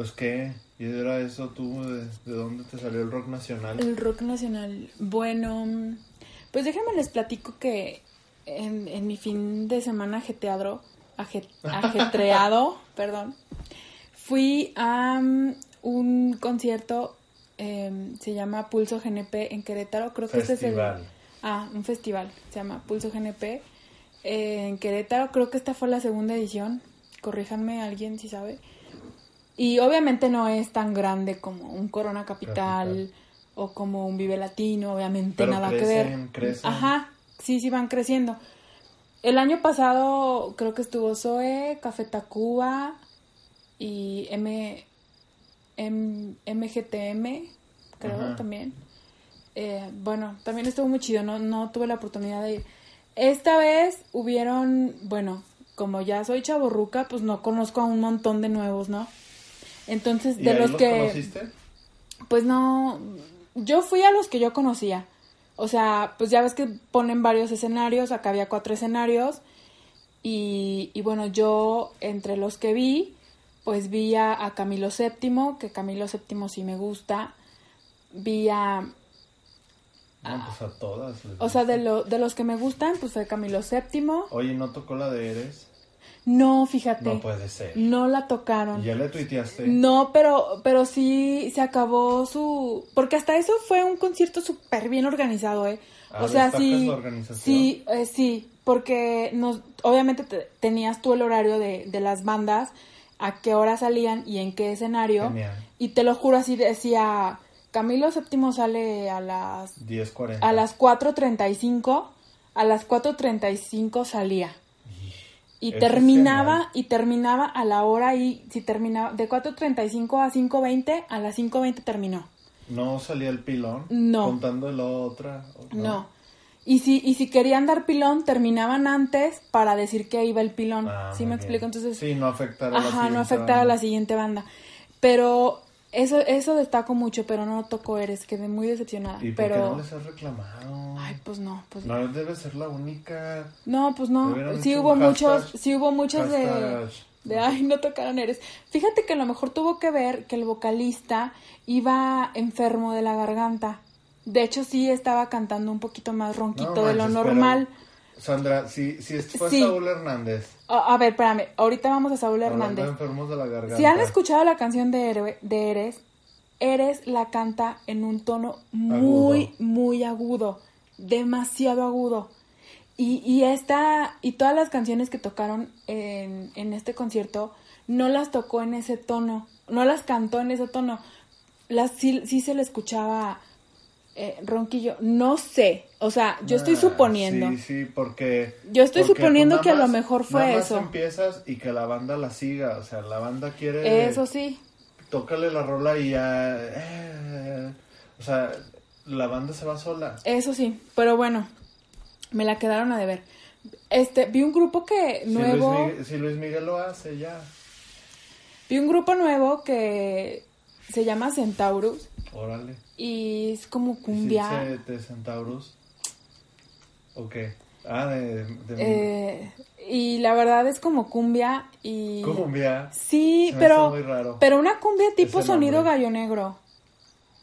Pues qué, y era eso tú, ¿de, de dónde te salió el rock nacional? El rock nacional. Bueno, pues déjenme les platico que en, en mi fin de semana ajetreado, aje- ajetreado, perdón, fui a mm, un concierto, em, se llama Pulso GNP en Querétaro, creo que este es el... Festival. Ah, un festival, se llama Pulso GNP eh, en Querétaro, creo que esta fue la segunda edición, corríjanme alguien si sabe. Y obviamente no es tan grande como un Corona Capital, Capital. o como un Vive Latino, obviamente Pero nada que ver. crecen. Ajá, sí, sí van creciendo. El año pasado creo que estuvo Zoe, Café Tacuba y M, M- MGTM, creo Ajá. también. Eh, bueno, también estuvo muy chido, no, no tuve la oportunidad de ir. Esta vez hubieron, bueno, como ya soy chaborruca, pues no conozco a un montón de nuevos, ¿no? Entonces, ¿Y de los los que... conociste? Pues no, yo fui a los que yo conocía. O sea, pues ya ves que ponen varios escenarios, acá había cuatro escenarios. Y, y bueno, yo entre los que vi, pues vi a, a Camilo VII, que Camilo VII sí me gusta. Vi a, No, pues a todas. o sea, de, lo, de los que me gustan, pues fue Camilo VII. Oye, ¿no tocó la de Eres? No, fíjate, No puede ser. no la tocaron. ¿Y ya le tuiteaste? No, pero, pero sí se acabó su... Porque hasta eso fue un concierto súper bien organizado, ¿eh? Ah, o sea, ¿destacas sí... Sí, eh, sí, porque nos, obviamente te- tenías tú el horario de, de las bandas, a qué hora salían y en qué escenario. Genial. Y te lo juro, así decía, Camilo VII sale a las, 10.40. a las 4.35, a las 4.35 salía. Y Eso es terminaba, y terminaba a la hora y si terminaba de 4.35 a 5.20, a las 5.20 terminó. ¿No salía el pilón? No. Contando la otra. No. Y si, y si querían dar pilón, terminaban antes para decir que iba el pilón. Ah, ¿Sí me bien. explico? Entonces, Sí, no afectar a la ajá, no siguiente afectar a banda. la siguiente banda. Pero eso, eso destaco mucho, pero no tocó Eres, quedé muy decepcionada. ¿Y por pero, qué no les has reclamado? ay, pues no, pues No debe ser la única. No, pues no. Sí hubo muchos, hashtag- sí hubo muchos de, de, ay, no tocaron Eres. Fíjate que a lo mejor tuvo que ver que el vocalista iba enfermo de la garganta. De hecho, sí estaba cantando un poquito más ronquito No de lo normal. pero, Sandra, si, si fue Sí. Saúl Hernández. A, a ver, espérame, ahorita vamos a Saúl hablando Hernández. de enfermos de la garganta. Si han escuchado la canción de, Héroe- de Eres, Eres la canta en un tono muy, Agudo. muy agudo, demasiado agudo. Y, y esta, y todas las canciones que tocaron en, en este concierto, no las tocó en ese tono, no las cantó en ese tono. Las, sí, sí se le escuchaba eh, ronquillo, no sé, o sea, yo estoy Ah, suponiendo. Sí, sí, porque. Yo estoy porque, suponiendo pues, que a lo mejor fue nada más eso. empiezas y que la banda la siga. O sea, la banda quiere. Eso sí, Tócale la rola y ya. eh, o sea, la banda se va sola. Eso sí, pero bueno, me la quedaron a deber. Este, vi un grupo que Si nuevo, Luis, Miguel, si Luis Miguel lo hace, ya. vi un grupo nuevo que se llama Centaurus Órale. Y es como ¿Sí cumbia. de, de Centaurus? ¿O qué? Ah, de. de eh, y la verdad es como cumbia y cumbia. sí, Se pero muy raro. pero una cumbia tipo sonido gallo negro.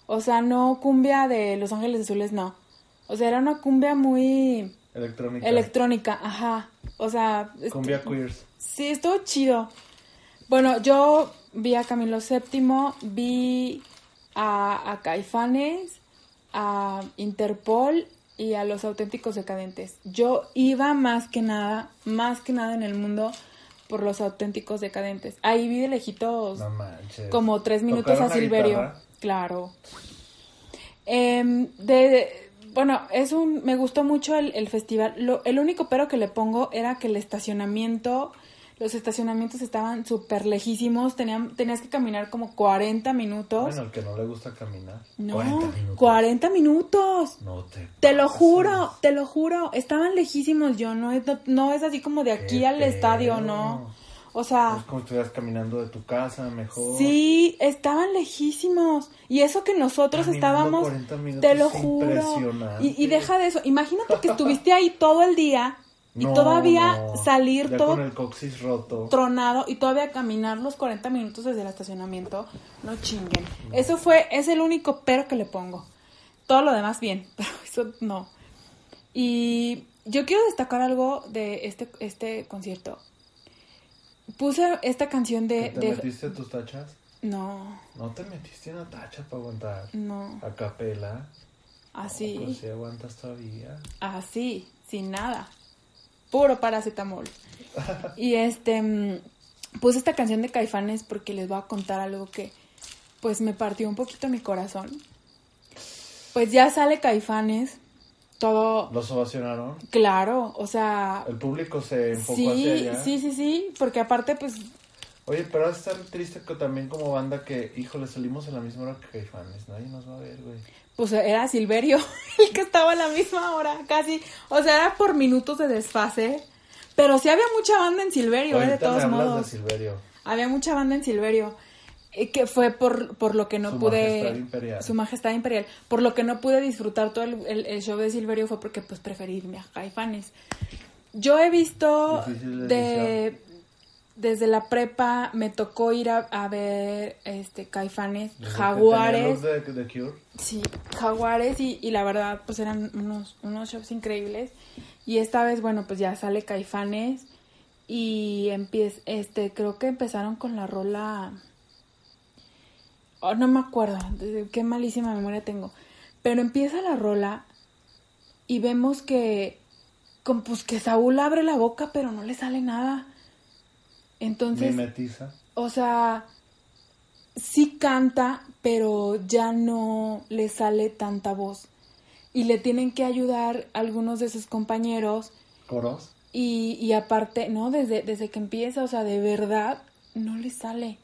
O sea, no cumbia de Los Ángeles Azules, no. O sea, era una cumbia muy Electrónica. electrónica, ajá. O sea, Cumbia queers. Sí, estuvo chido. Bueno, yo vi a Camilo VII, vi a, a Caifanes, a Interpol y a los auténticos decadentes. Yo iba más que nada, más que nada en el mundo por los auténticos decadentes. Ahí vi de lejitos No como tres minutos ¿Tocaron a Silverio. guitarra? Claro. De, de- bueno, es un, me gustó mucho el, el festival. Lo, el único pero que le pongo era que el estacionamiento, los estacionamientos estaban súper lejísimos. Tenían, tenías que caminar como 40 minutos. Bueno, el que no le gusta caminar. no, 40 minutos. 40 minutos. No te Te lo juro, te lo juro. Estaban lejísimos, yo. No es, no, no es así como de aquí Qué al estadio. ¿no? O sea, Es como si estuvieras caminando de tu casa, mejor. Sí, estaban lejísimos. Y eso que nosotros Caminando estábamos, 40 minutos te lo juro. impresionante. Y, y deja de eso. Imagínate que estuviste ahí todo el día y No, todavía no. salir Ya todo con el coxis roto. tronado y todavía caminar los 40 minutos desde el estacionamiento, no chinguen. Eso fue, es el único pero que le pongo. Todo lo demás bien, pero eso no. Y yo quiero destacar algo de este, este concierto. Puse esta canción de... ¿Que ¿Te de- metiste tus tachas? No, No te metiste una tacha para aguantar. no, A capela. así. Pues si aguantas todavía. Así, sin nada. Puro paracetamol. y este, mm, puse esta canción de Caifanes porque les voy a contar algo que, pues, me partió un poquito mi corazón. Pues ya sale Caifanes, todo ¿Los ovacionaron? claro, o sea, El público se enfocó hacia sí, allá. sí, sí, sí, porque aparte, pues, Oye, pero va a estar triste que también como banda que, híjole, salimos a la misma hora que Caifanes. Nadie nos va a ver, güey. Pues era Silverio el que estaba a la misma hora, casi, o sea, era por minutos de desfase. Pero sí había mucha banda en Silverio, eh, de todos me modos. de Silverio. Había mucha banda en Silverio. eh, Que fue por, por lo que no Su pude. Majestad Imperial. Su Majestad Imperial. Por lo que no pude disfrutar todo el, el- el show de Silverio fue porque, pues, preferí irme a Caifanes. Yo he visto Difícil de. Desde la prepa me tocó ir a, a ver este Caifanes, Desde que Jaguares. tenía los de, de Cure. Sí, Jaguares y, y la verdad pues eran unos, unos shows increíbles. Y esta vez, bueno, pues ya sale Caifanes y empieza, este, creo que empezaron con la rola... Oh, no me acuerdo, qué malísima memoria tengo. Pero empieza la rola y vemos que, con, pues que Saúl abre la boca pero no le sale nada. Entonces... Mimetiza. O sea, sí canta, pero ya no le sale tanta voz. Y le tienen que ayudar algunos de sus compañeros. Coros. Y, y aparte, no, desde, desde que empieza, o sea, de verdad, no le sale.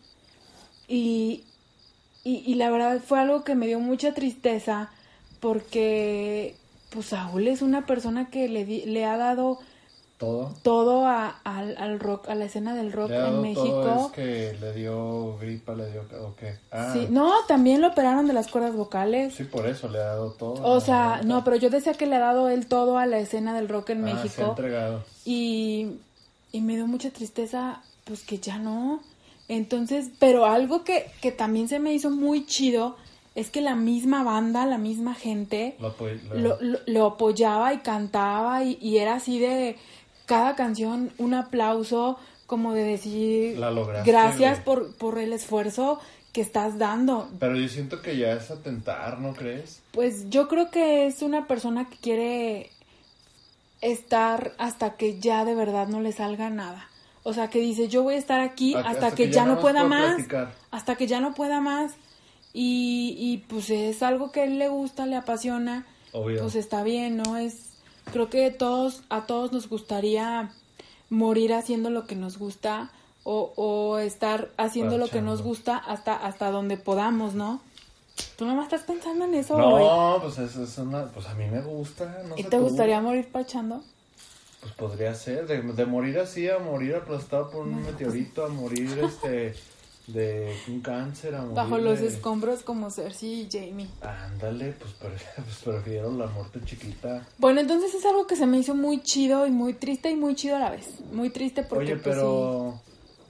Y, y, y la verdad fue algo que me dio mucha tristeza porque, pues, Saúl es una persona que le, le ha dado Todo. todo a- al, al rock, a la escena del rock en México. todo es que le dio gripa, le dio... ¿O qué? Ah, Sí, no, también lo operaron de las cuerdas vocales. sí, por eso le ha dado todo. O sea, no, pero yo decía que le ha dado él todo a la escena del rock en Ah, se ha México. entregado. Y, y me dio mucha tristeza, pues que ya no. Entonces, pero algo que, que también se me hizo muy chido es que la misma banda, la misma gente, Lo apoy- lo- lo, lo- lo apoyaba y cantaba y, y era así de cada canción un aplauso como de decir La lograste, gracias güey". por, por el esfuerzo que estás dando. Pero yo siento que ya es atentar, ¿no crees? Pues yo creo que es una persona que quiere estar hasta que ya de verdad no le salga nada. O sea, que dice, yo voy a estar aquí hasta, que, ya, no pueda más, platicar. hasta que ya no pueda más. Y, y pues es algo que a él le gusta, le apasiona. Obvio. Pues está bien, ¿no? Es, creo que todos, a todos nos gustaría morir haciendo lo que nos gusta o, o estar haciendo lo que nos gusta hasta, hasta donde podamos, ¿no? Tú nomás estás pensando en eso. No, pues eso es una... Pues a mí me gusta, no ¿Y sé te tú. gustaría morir parchando? Pues podría ser, de, de morir así a morir aplastado por un meteorito, a morir este de un cáncer, a morir Bajo los de- escombros como Cersei y Jamie. Ándale, pues, pues prefiero la muerte chiquita. Bueno, entonces es algo que se me hizo muy chido y muy triste y muy chido a la vez. Muy triste porque Oye, pues, pero,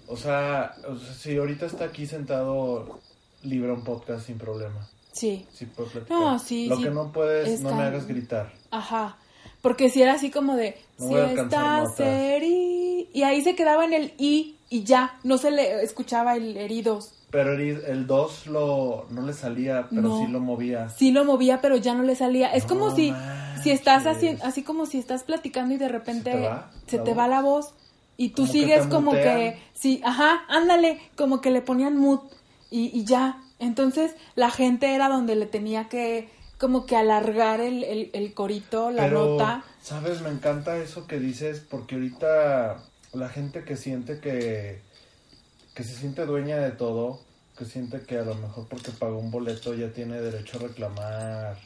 o sea, o sea, si ahorita está aquí sentado, libra un podcast sin problema. sí. Sí, puedo platicar. No, sí, Lo sí. que no puedes, no me Está- hagas gritar. Ajá. Porque si era así como de, No si notas. heri... Y ahí se quedaba en el i y ya, no se le escuchaba el heridos. Pero el el 2 lo, no le salía, pero No. sí lo movía. Sí lo movía, pero ya no le salía. Es No como si, manches. si estás haciendo, así como si estás platicando y de repente ¿Se te va se la te voz? va la voz y tú Como sigues como mutean. que, sí, ajá, ándale, como que le ponían mood y, y ya. Entonces la gente era donde le tenía que como que alargar el, el, el corito, la Pero, nota. ¿sabes? Me encanta eso que dices porque ahorita la gente que siente que, que se siente dueña de todo, que siente que a lo mejor porque pagó un boleto ya tiene derecho a reclamar,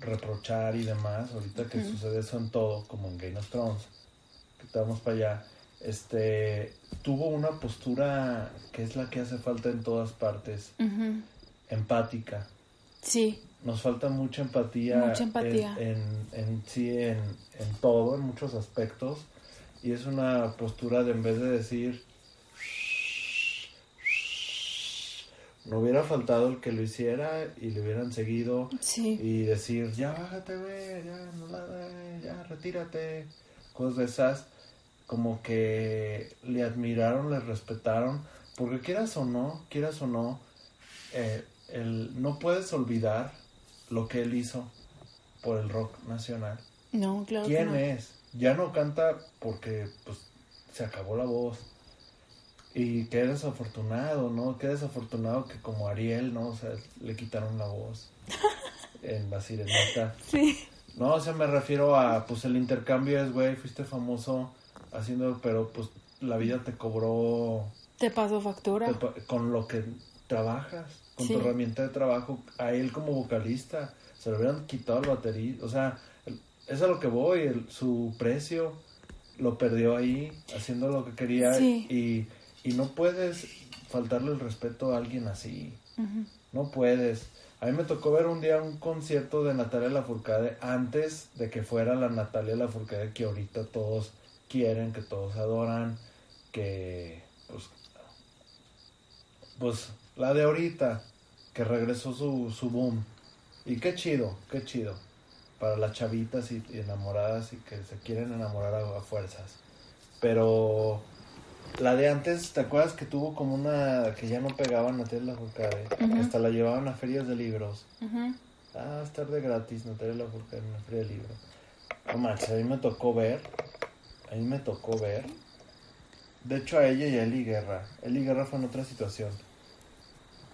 reprochar y demás, ahorita que sucede eso en todo, como en Game of Thrones, que estamos para allá, este, tuvo una postura que es la que hace falta en todas partes, empática Sí, nos falta mucha empatía, Mucha empatía. En, en, en sí, en, en todo, en muchos aspectos. Y es una postura de en vez de decir, no hubiera faltado el que lo hiciera y le hubieran seguido Sí. y decir, ya bájate, güey, ya, no la de- ya retírate. Cosas de esas, como que le admiraron, le respetaron, porque quieras o no, quieras o no, eh, el, no puedes olvidar lo que él hizo por el rock nacional. No, claro que ¿Quién no. es? Ya no canta porque pues se acabó la voz. Y qué desafortunado, ¿no? Qué desafortunado que como Ariel, ¿no? O sea, le quitaron la voz en la sirenita. Sí. No, o sea, me refiero a, pues el intercambio es, güey, fuiste famoso haciendo, pero pues la vida te cobró Te pasó factura. te con lo que trabajas, con Sí. tu herramienta de trabajo, a él como vocalista, se le hubieran quitado el baterista, o sea, es a lo que voy, el- su precio lo perdió ahí, haciendo lo que quería Sí. y, y no puedes faltarle el respeto a alguien así, no puedes. A mí me tocó ver un día un concierto de Natalia Lafourcade antes de que fuera la Natalia Lafourcade que ahorita todos quieren, que todos adoran, que pues pues la de ahorita que regresó su, su boom. Y qué chido, qué chido. Para las chavitas y, y enamoradas y que se quieren enamorar a, a fuerzas. Pero la de antes, ¿te acuerdas que tuvo como una que ya no pegaba Natalia Lafourcade? Ujú. Hasta la llevaban a ferias de libros. Ujú. Ah, estar de gratis, Natalia Lafourcade en una feria de libros. No manches, a mí me tocó ver. A mí me tocó ver. De hecho, a ella y a Eli Guerra. Eli Guerra fue en otra situación.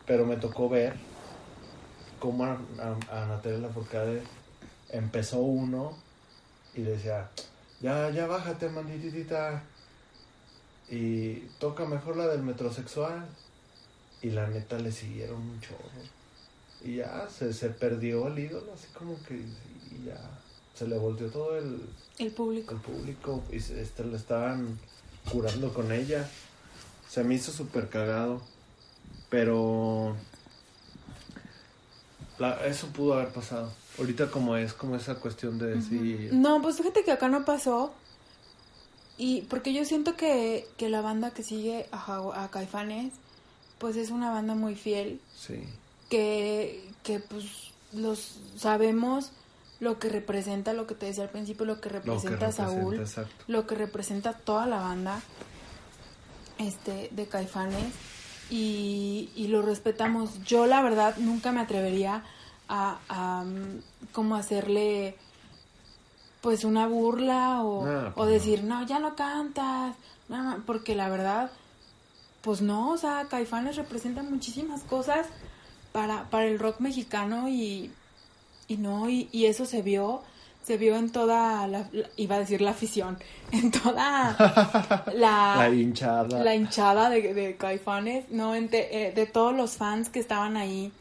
Pero me tocó ver cómo a, a, a Natalia Lafourcade empezó uno y decía, ya, ya bájate, mandititita. Y toca mejor la del metrosexual. Y la neta le siguieron un chorro. Y ya se, se perdió el ídolo, así como que y ya se le volteó todo el, El público. el público y se, este, le estaban curando con ella. Se me hizo súper cagado. Pero la- eso pudo haber pasado. Ahorita como es como esa cuestión de decir... No, pues fíjate que acá no pasó. Y porque yo siento que, que la banda que sigue a, a Caifanes, pues es una banda muy fiel. Sí. Que, que pues los sabemos lo que representa, lo que te decía al principio, lo que Lo que representa Saúl, exacto. lo que representa toda la banda este de Caifanes y, y lo respetamos. Yo la verdad nunca me atrevería a, a mm, como hacerle pues una burla o, No, o no. decir no ya no cantas no, no", porque la verdad pues no o sea Caifanes representa muchísimas cosas para para el rock mexicano y y no y, y eso se vio se vio en toda la, la- iba a decir la afición en toda la La hinchada. la hinchada de, de Caifanes, no, en te- eh, de todos los fans que estaban ahí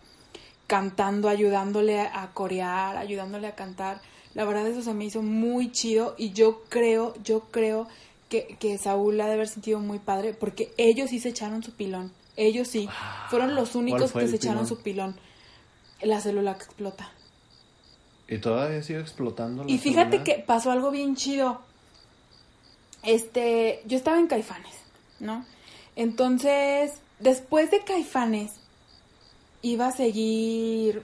cantando, ayudándole a, corear, ayudándole a cantar. La verdad eso se me hizo muy chido y yo creo, yo creo que, que Saúl la ha de haber sentido muy padre porque ellos sí se echaron su pilón. Ellos sí. Fueron los únicos Ah, fue que se echaron su pilón. La célula que explota. Y todavía sigue explotando. la Y fíjate célula. que pasó algo bien chido. Este, yo estaba en Caifanes, ¿no? Entonces, después de Caifanes, iba a seguir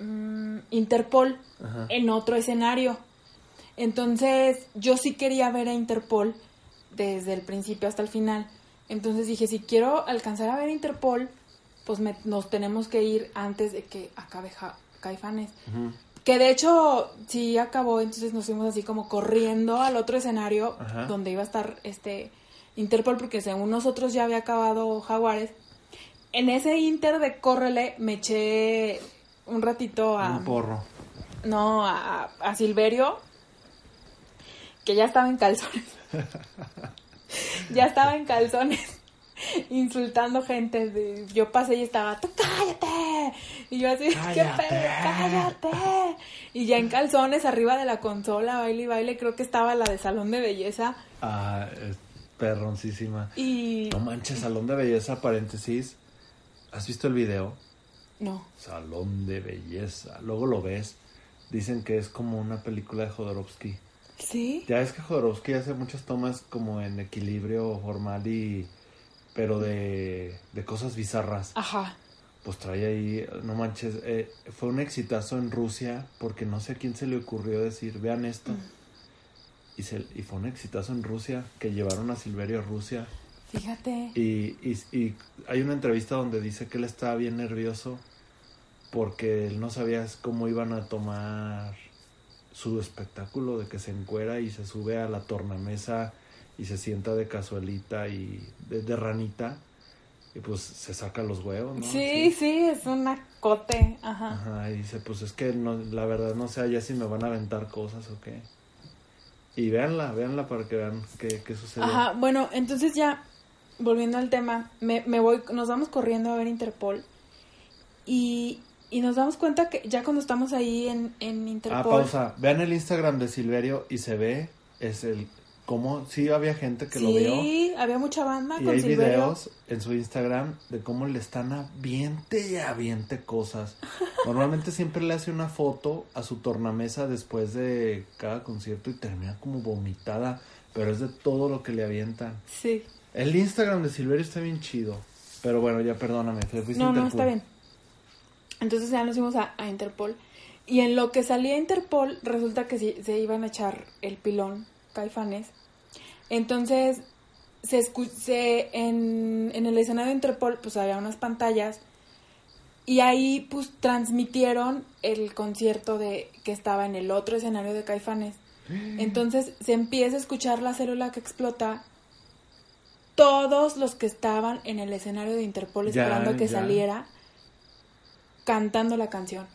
mm, Interpol Ajá. en otro escenario. Entonces, yo sí quería ver a Interpol desde el principio hasta el final. Entonces dije, si quiero alcanzar a ver a Interpol, pues me- nos tenemos que ir antes de que acabe Ja- Caifanes. Que de hecho sí acabó, entonces nos fuimos así como corriendo al otro escenario Ajá. donde iba a estar este Interpol, porque según nosotros ya había acabado Jaguares. En ese inter de córrele me eché un ratito a Un porro. no a, a Silverio que ya estaba en calzones. ya estaba en calzones insultando gente. de- yo pasé y estaba, tú cállate. Y yo así, ¿qué pedo? Cállate. Y ya en calzones arriba de la consola, baile y baile, creo que estaba la de salón de belleza. Ah, es perroncísima. Y No manches, salón de belleza, paréntesis. ¿Has visto el video? no, Salón de belleza. Luego lo ves. Dicen que es como una película de Jodorowsky. Sí. Ya es que Jodorowsky hace muchas tomas como en equilibrio formal y... Pero de, de cosas bizarras. Ajá. Pues trae ahí, no manches, eh, fue un exitazo en Rusia porque no sé a quién se le ocurrió decir, vean esto. Mm. Y, se, y fue un exitazo en Rusia, que llevaron a Silverio a Rusia. Fíjate. Y, y, y hay una entrevista donde dice que él estaba bien nervioso porque él no sabía cómo iban a tomar su espectáculo de que se encuera y se sube a la tornamesa y se sienta de casualita y de, de ranita y pues se saca los huevos, ¿no? Sí, sí, es un acote. Ajá. Ajá, y dice, pues es que no, la verdad no sé ya si me van a aventar cosas o qué. Y véanla, véanla para que vean qué, qué sucede. Ajá, bueno, entonces ya, volviendo al tema, me, me voy, nos vamos corriendo a ver Interpol y, y nos damos cuenta que ya cuando estamos ahí en, en Ah, Interpol... pausa. Vean el Instagram de Silverio y se ve, es el, cómo, sí había gente que lo vio. Sí, había mucha banda Y con hay Silverio. videos en su Instagram de cómo le están aviente y aviente cosas. Normalmente siempre le hace una foto a su tornamesa después de cada concierto y termina como vomitada, pero es de todo lo que le avientan. Sí. El Instagram de Silverio está bien chido. Pero bueno, ya perdóname, te fuiste No, no, está bien. Entonces ya nos fuimos a, a Interpol. Y en lo que salía Interpol, resulta que sí- se iban a echar el pilón Caifanes. Entonces, se, se- en, en el escenario de Interpol, pues había unas pantallas. Y ahí, pues, transmitieron el concierto de que estaba en el otro escenario de Caifanes. Entonces, se empieza a escuchar la célula que explota. Todos los que estaban en el escenario de Interpol Ya, esperando a que ya. saliera cantando la canción.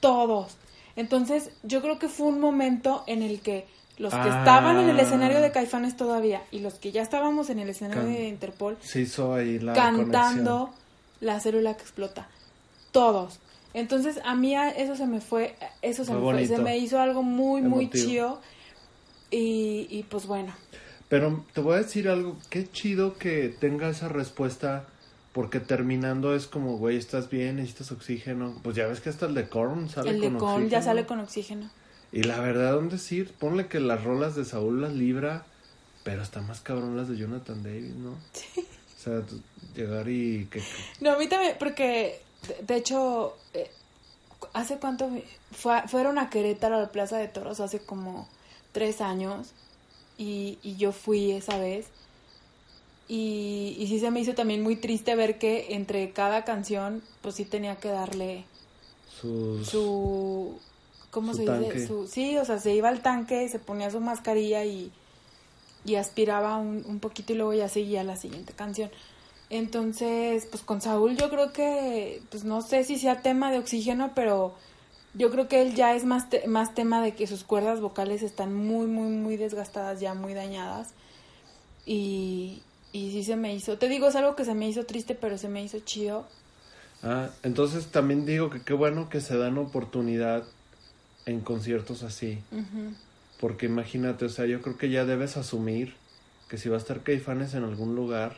Todos. Entonces, yo creo que fue un momento en el que los que Ah. estaban en el escenario de Caifanes todavía y los que ya estábamos en el escenario de Interpol Se hizo ahí la cantando conexión. la célula que explota. Todos. Entonces, a mí eso se me fue, eso se me fue, se me hizo algo muy, muy chido. Y, y pues bueno, Pero te voy a decir algo, qué chido que tenga esa respuesta, porque terminando es como, güey, estás bien, necesitas oxígeno. Pues ya ves que hasta el de Korn sale el de con con ya oxígeno. sale con oxígeno. Y la verdad, ¿dónde decir? Ponle que las rolas de Saúl las libra, pero está más cabrón las de Jonathan Davis, ¿no? Sí. O sea, llegar y que... que- No, a mí también, porque de, de hecho, eh, ¿hace cuánto? Fue, fueron a Querétaro a la Plaza de Toros hace como tres años y, y yo fui esa vez. Y, y sí se me hizo también muy triste ver que entre cada canción, pues sí tenía que darle sus... su... ¿Cómo Su se dice? Su, sí, o sea, se iba al tanque, se ponía su mascarilla y, y aspiraba un, un poquito y luego ya seguía la siguiente canción. Entonces, pues con Saúl yo creo que, pues no sé si sea tema de oxígeno, pero yo creo que él ya es más, te- más tema de que sus cuerdas vocales están muy, muy, muy desgastadas, ya muy dañadas. Y, y sí se me hizo, te digo, es algo que se me hizo triste, pero se me hizo chido. Ah, entonces también digo que qué bueno que se dan oportunidad en conciertos así. Porque imagínate, o sea, yo creo que ya debes asumir que si va a estar Caifanes en algún lugar,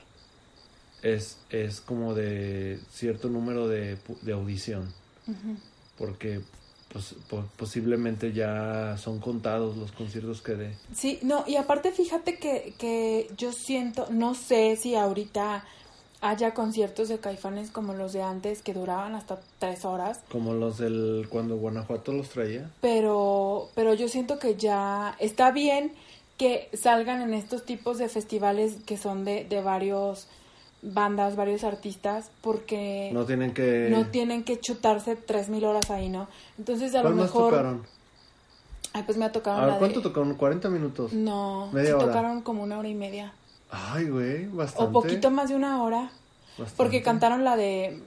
es, es como de cierto número de, de audición. Porque pues, po- posiblemente ya son contados los conciertos que dé. Sí, no, y aparte fíjate que, que yo siento, no sé si ahorita haya conciertos de caifanes como los de antes que duraban hasta tres horas, Como los del cuando Guanajuato los traía. pero, pero yo siento que ya está bien que salgan en estos tipos de festivales que son de, de varios bandas, varios artistas, porque No tienen que... no tienen que chutarse tres mil horas ahí, ¿no? Entonces a lo ¿Cuál más mejor... tocaron? Ay, pues me ha tocado A la ver, ¿cuánto de... tocaron? ¿40 minutos? No, Media sí hora. tocaron como una hora y media. Ay, güey, bastante. O poquito más de una hora. bastante. Porque cantaron la de.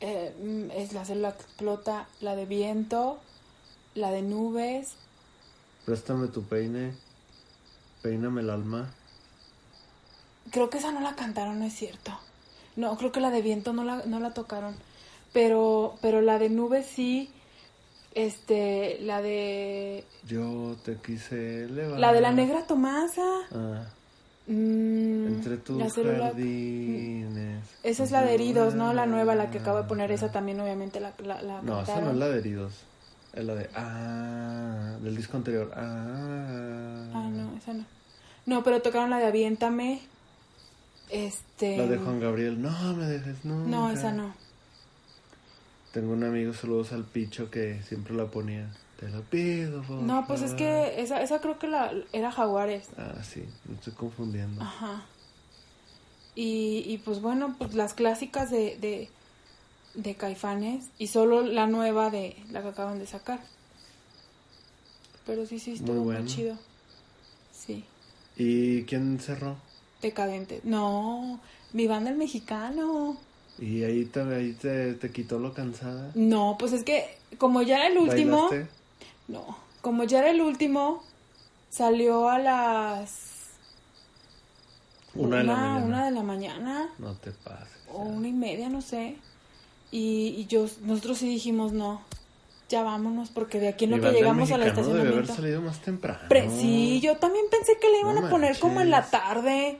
eh, es la célula que explota. La de viento. La de nubes. Préstame tu peine. Peíname el alma. Creo que esa no la cantaron, no es cierto. No, creo que la de viento no la, no la tocaron. Pero, pero la de nubes sí. Este, la de. Yo te quise elevar. La de la negra Tomasa. Ah, Mm, entre tus la célula- jardines. Esa es la de heridos, ¿no? La nueva, la que acabo de poner. Esa también, obviamente, la, la, la No, esa no es la de heridos. Es la de Ah, del disco anterior. Ah. Ah, no, esa no. No, pero tocaron la de Aviéntame. Este. La de Juan Gabriel. No me dejes. No, esa no. Tengo un amigo, saludos al picho, que siempre la ponía. Te lo pido, por No, pues es que esa, esa creo que la, era Jaguares. Ah, sí, me estoy confundiendo. Ajá. Y, y pues bueno, pues las clásicas de, de, de Caifanes y solo la nueva de la que acaban de sacar. Pero sí, sí, estuvo muy, bueno. chido. Sí. ¿Y quién cerró? Decadente. No, mi banda el mexicano. ¿Y ahí te, ahí te, te quitó lo cansada? No, pues es que como ya era el último. ¿Bailaste? No, como ya era el último, salió a las Una de la mañana. una de la mañana No te pases. o una y media, no sé. Y, y yo, nosotros sí dijimos no, ya vámonos porque de aquí en lo que llegamos al mexicano debe haber salido más temprano. Pre- sí, yo también pensé que le iban No a poner como en la tarde.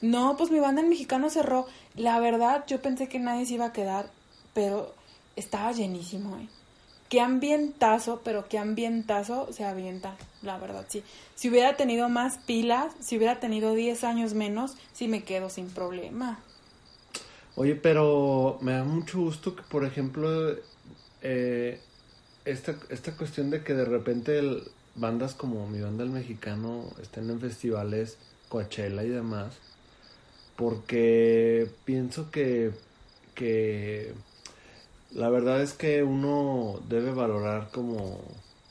No, pues mi banda en mexicano cerró. La verdad, yo pensé que nadie se iba a quedar, pero estaba llenísimo, ¿eh? Qué ambientazo, pero qué ambientazo se avienta, la verdad, sí. Si hubiera tenido más pilas, si hubiera tenido 10 años menos, sí me quedo sin problema. Oye, pero me da mucho gusto que, por ejemplo, eh, esta, esta cuestión de que de repente el- bandas como mi banda el mexicano estén en festivales, Coachella y demás, porque pienso que, que la verdad es que uno debe valorar como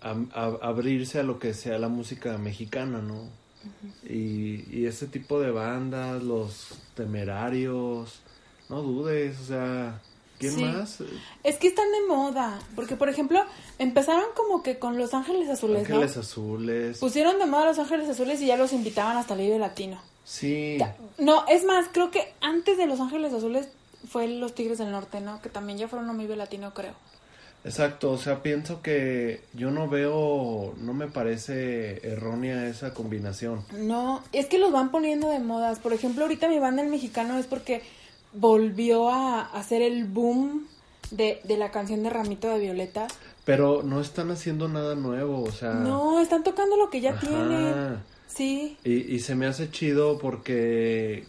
a- abrirse a lo que sea la música mexicana, ¿no? y, y ese tipo de bandas, los temerarios, no dudes, o sea, ¿quién Sí. más? Es que están de moda, porque por ejemplo, empezaron como que con Los Ángeles Azules, ¿no? Ángeles Azules. Pusieron de moda Los Ángeles Azules y ya los invitaban hasta el Vive Latino. Sí, No, es más, creo que antes de Los Ángeles Azules fue Los Tigres del Norte, ¿no? Que también ya fueron a Vive Latino, creo. exacto, o sea, pienso que yo no veo, no me parece errónea esa combinación. No, es que los van poniendo de modas. Por ejemplo, ahorita mi banda el mexicano es porque volvió a hacer el boom de, de la canción de Ramito de Violeta. Pero no están haciendo nada nuevo, o sea... No, están tocando lo que ya. Ajá. tienen. Sí, Y, y se me hace chido porque,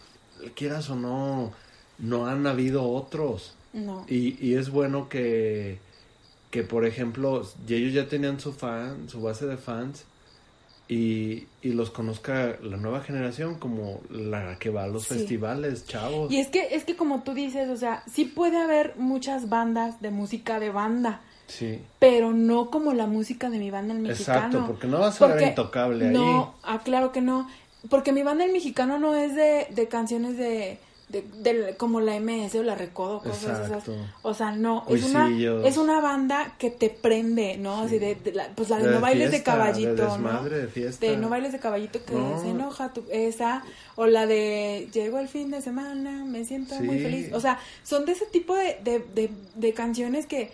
quieras o no, no han habido otros. no. Y, y es bueno que, que, por ejemplo, ellos ya tenían su fan, su base de fans, y, y los conozca la nueva generación como la que va a los Sí. festivales, chavos. Y es que, es que como tú dices, o sea, sí puede haber muchas bandas de música de banda, Sí, pero no como la música de mi banda el mexicano. exacto, porque no vas a ver intocable ahí. No, ah, claro que no. Porque mi banda el mexicano no es de, de canciones de, de, de- como la MS o la Recodo, cosas Exacto. esas. O sea, no, es una, es una banda que te prende, ¿no? Así de, de la- pues la de, no bailes fiesta, de caballito, de ¿no? de fiesta. De no bailes de caballito que No. se enoja, tu, esa. O la de llegó el fin de semana, me siento muy feliz. O sea, son de ese tipo de, de, de canciones que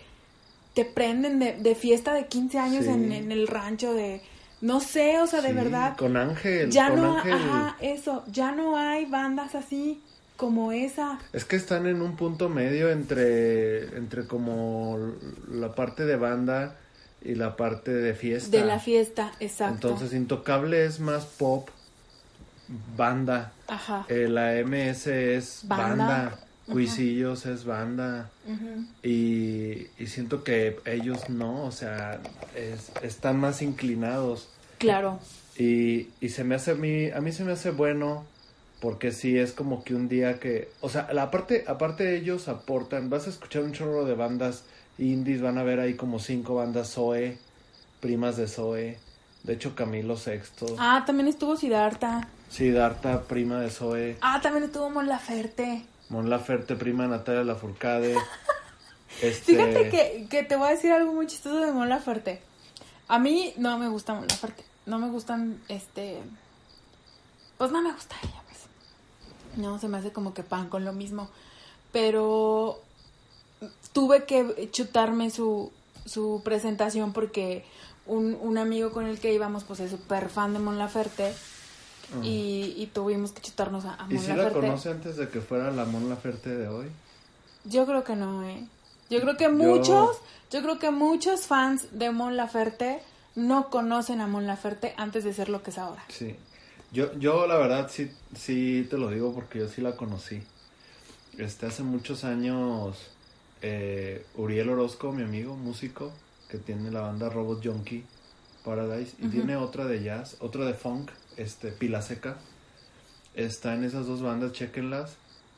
te prenden de, de fiesta de 15 años Sí. en, en el rancho de... No sé, o sea, de Sí, verdad. Con Ángel, Ya con no, Ángel. ajá, eso, ya no hay bandas así como esa. Es que están en un punto medio entre, entre como la parte de banda y la parte de fiesta. De la fiesta, exacto. Entonces, Intocable es más pop, banda. Ajá. Eh, la MS es Banda. banda. Cuisillos es banda. Y, y siento que ellos no, o sea, es- están más inclinados. Claro. Y, y se me hace a mí, a mí se me hace bueno porque sí es como que un día que, o sea, la parte, aparte ellos aportan, vas a escuchar un chorro de bandas indies, van a ver ahí como cinco bandas Zoe, primas de Zoe, de hecho Camilo Sexto, Ah, también estuvo Siddhartha. Siddhartha, prima de Zoe, Ah, también estuvo Mon Laferte. Mon Laferte, prima Natalia Lafourcade. este, Fíjate que, que te voy a decir algo muy chistoso de Mon Laferte. A mí no me gusta Mon Laferte. No me gustan, este... Pues no me gusta ella, pues. No, se me hace como que pan con lo mismo. Pero tuve que chutarme su, su presentación porque un, un amigo con el que íbamos, pues es súper fan de Mon Laferte. Mm. Y, y tuvimos que chutarnos a, a ¿Y Mon si la conoce antes de que fuera la Mon Laferte de hoy? Yo creo que no, ¿eh? Yo creo que muchos, yo creo que muchos fans de Mon Laferte no conocen a Mon Laferte antes de ser lo que es ahora. Sí. Yo, yo la verdad sí, sí te lo digo porque yo sí la conocí. Este, hace muchos años, eh, Uriel Orozco, mi amigo, músico, que tiene la banda Robot Junkie Paradise, y tiene otra de jazz, otra de funk, este, Pila Seca. Está en esas dos bandas, chequenlas.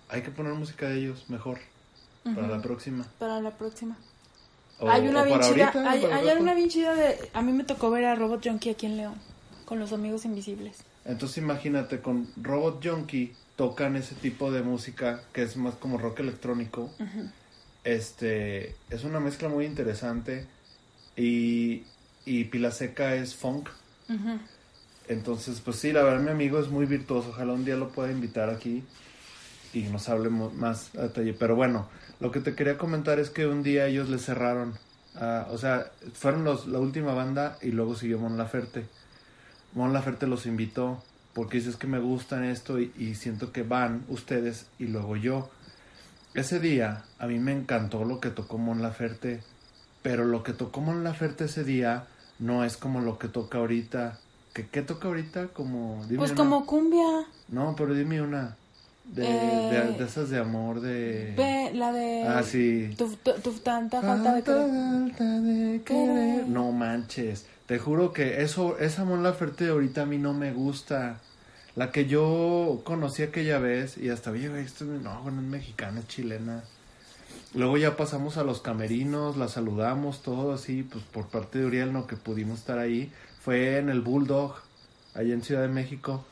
Hay que poner música de ellos mejor. Para la próxima. Para la próxima. O- hay una bien chida, ahorita, hay, una bien chida de... A mí me tocó ver a Robot Junkie aquí en León, con los amigos invisibles. Entonces imagínate, con Robot Junkie tocan ese tipo de música que es más como rock electrónico. Este, es una mezcla muy interesante y, y Pila Seca es funk. Entonces, pues sí, la verdad mi amigo es muy virtuoso. Ojalá un día lo pueda invitar aquí y nos hable más a detalle. Pero bueno, lo que te quería comentar es que un día ellos le cerraron. ah, o sea, fueron los, la última banda y luego siguió Mon Laferte. Mon Laferte los invitó porque dice es que me gustan esto y, y siento que van ustedes y luego yo. Ese día a mí me encantó lo que tocó Mon Laferte, pero lo que tocó Mon Laferte ese día no es como lo que toca ahorita. ¿Qué, qué toca ahorita? Como, dime Pues una. como cumbia, No, pero dime una. De, Eh, de, de esas de amor, de... la de... Ah, sí. Tu, tu- tu tanta falta de querer. falta de querer. No manches. Te juro que eso, esa Mon Laferte de ahorita a mí no me gusta. La que yo conocí aquella vez y hasta güey, esto no, bueno, es mexicana, es chilena. Luego ya pasamos a los camerinos, la saludamos, todo así, pues por parte de Uriel, no que pudimos estar ahí. Fue en el Bulldog, allá en Ciudad de México.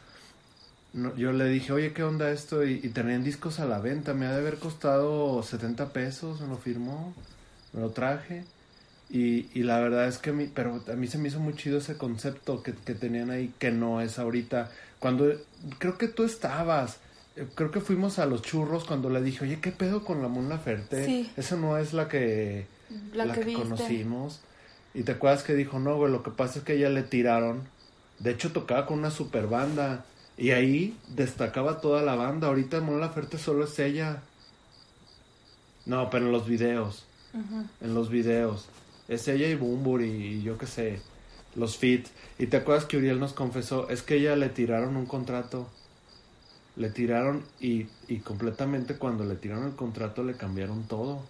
No, yo le dije, oye, ¿qué onda esto? Y, y tenían discos a la venta, me ha de haber costado 70 pesos, me lo firmó, me lo traje. Y, y la verdad es que a mí, pero a mí se me hizo muy chido ese concepto que, que tenían ahí, que no es ahorita. Cuando, creo que tú estabas, eh, creo que fuimos a los churros cuando le dije, oye, ¿qué pedo con la Mon Laferte? Sí. Esa no es la que, La, la que, conocimos. Y te acuerdas que dijo, no, güey, lo que pasa es que ella le tiraron. De hecho, tocaba con una super banda. Y ahí destacaba toda la banda. Ahorita Mon Laferte solo es ella. No, pero en los videos. En los videos. Es ella y Bumburi y yo qué sé. Los feats. Y te acuerdas que Uriel nos confesó, es que ella le tiraron un contrato. Le tiraron y, y completamente cuando le tiraron el contrato le cambiaron todo.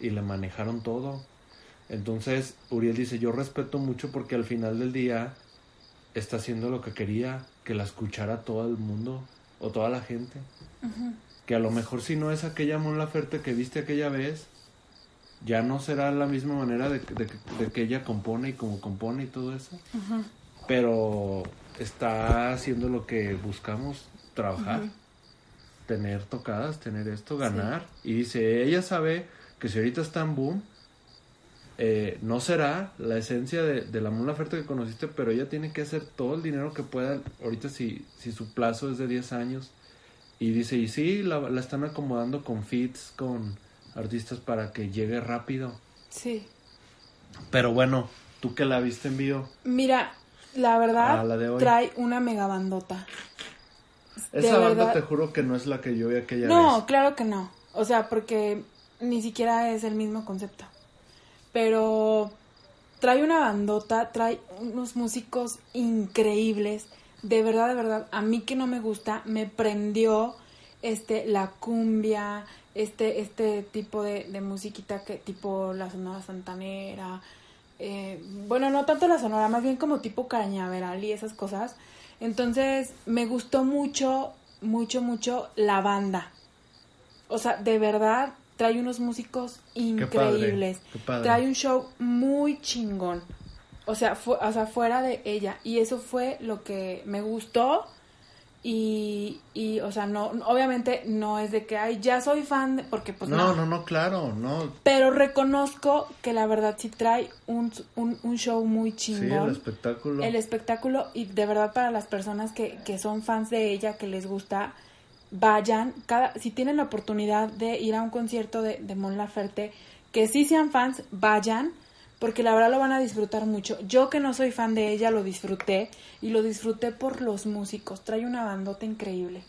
Y le manejaron todo. Entonces Uriel dice, yo respeto mucho porque al final del día está haciendo lo que quería, que la escuchara todo el mundo o toda la gente. Que a lo mejor si no es aquella Mon Laferte que viste aquella vez, ya no será la misma manera de, de- de que ella compone y como compone y todo eso. Pero está haciendo lo que buscamos, trabajar, tener tocadas, tener esto, ganar. Y dice, ella sabe que si ahorita está en boom, eh, no será la esencia de, de la Mon Laferte que conociste, pero ella tiene que hacer todo el dinero que pueda, ahorita si, si su plazo es de 10 años. Y dice, y sí, la, la están acomodando con fits, con artistas para que llegue rápido. Sí. Pero bueno, tú que la viste en vivo, Mira, la verdad, la trae una megabandota. De esa banda te juro que no es la que yo vi aquella No, vez. claro que no. O sea, porque ni siquiera es el mismo concepto. Pero trae una bandota, trae unos músicos increíbles. De verdad, de verdad, a mí que no me gusta, me prendió este la cumbia, este este tipo de, de musiquita que tipo la sonora santanera. eh, bueno, no tanto la sonora, más bien como tipo cañaveral y esas cosas. Entonces, me gustó mucho, mucho, mucho la banda. O sea, de verdad, trae unos músicos increíbles. qué padre. Trae un show muy chingón. O sea, fu- o sea, fuera de ella. Y eso fue lo que me gustó. Y, y, o sea, no, obviamente no es de que, ay, ya soy fan, de- porque pues no, no. no, no, claro, no. Pero reconozco que la verdad sí trae un, un, un show muy Sí, chingón el espectáculo. el espectáculo y de verdad para las personas que, que son fans de ella, que les gusta, vayan, cada, si tienen la oportunidad de ir a un concierto de, de Mon Laferte, que sí sean fans, vayan, porque la verdad lo van a disfrutar mucho. Yo que no soy fan de ella lo disfruté y lo disfruté por los músicos, trae una bandota increíble.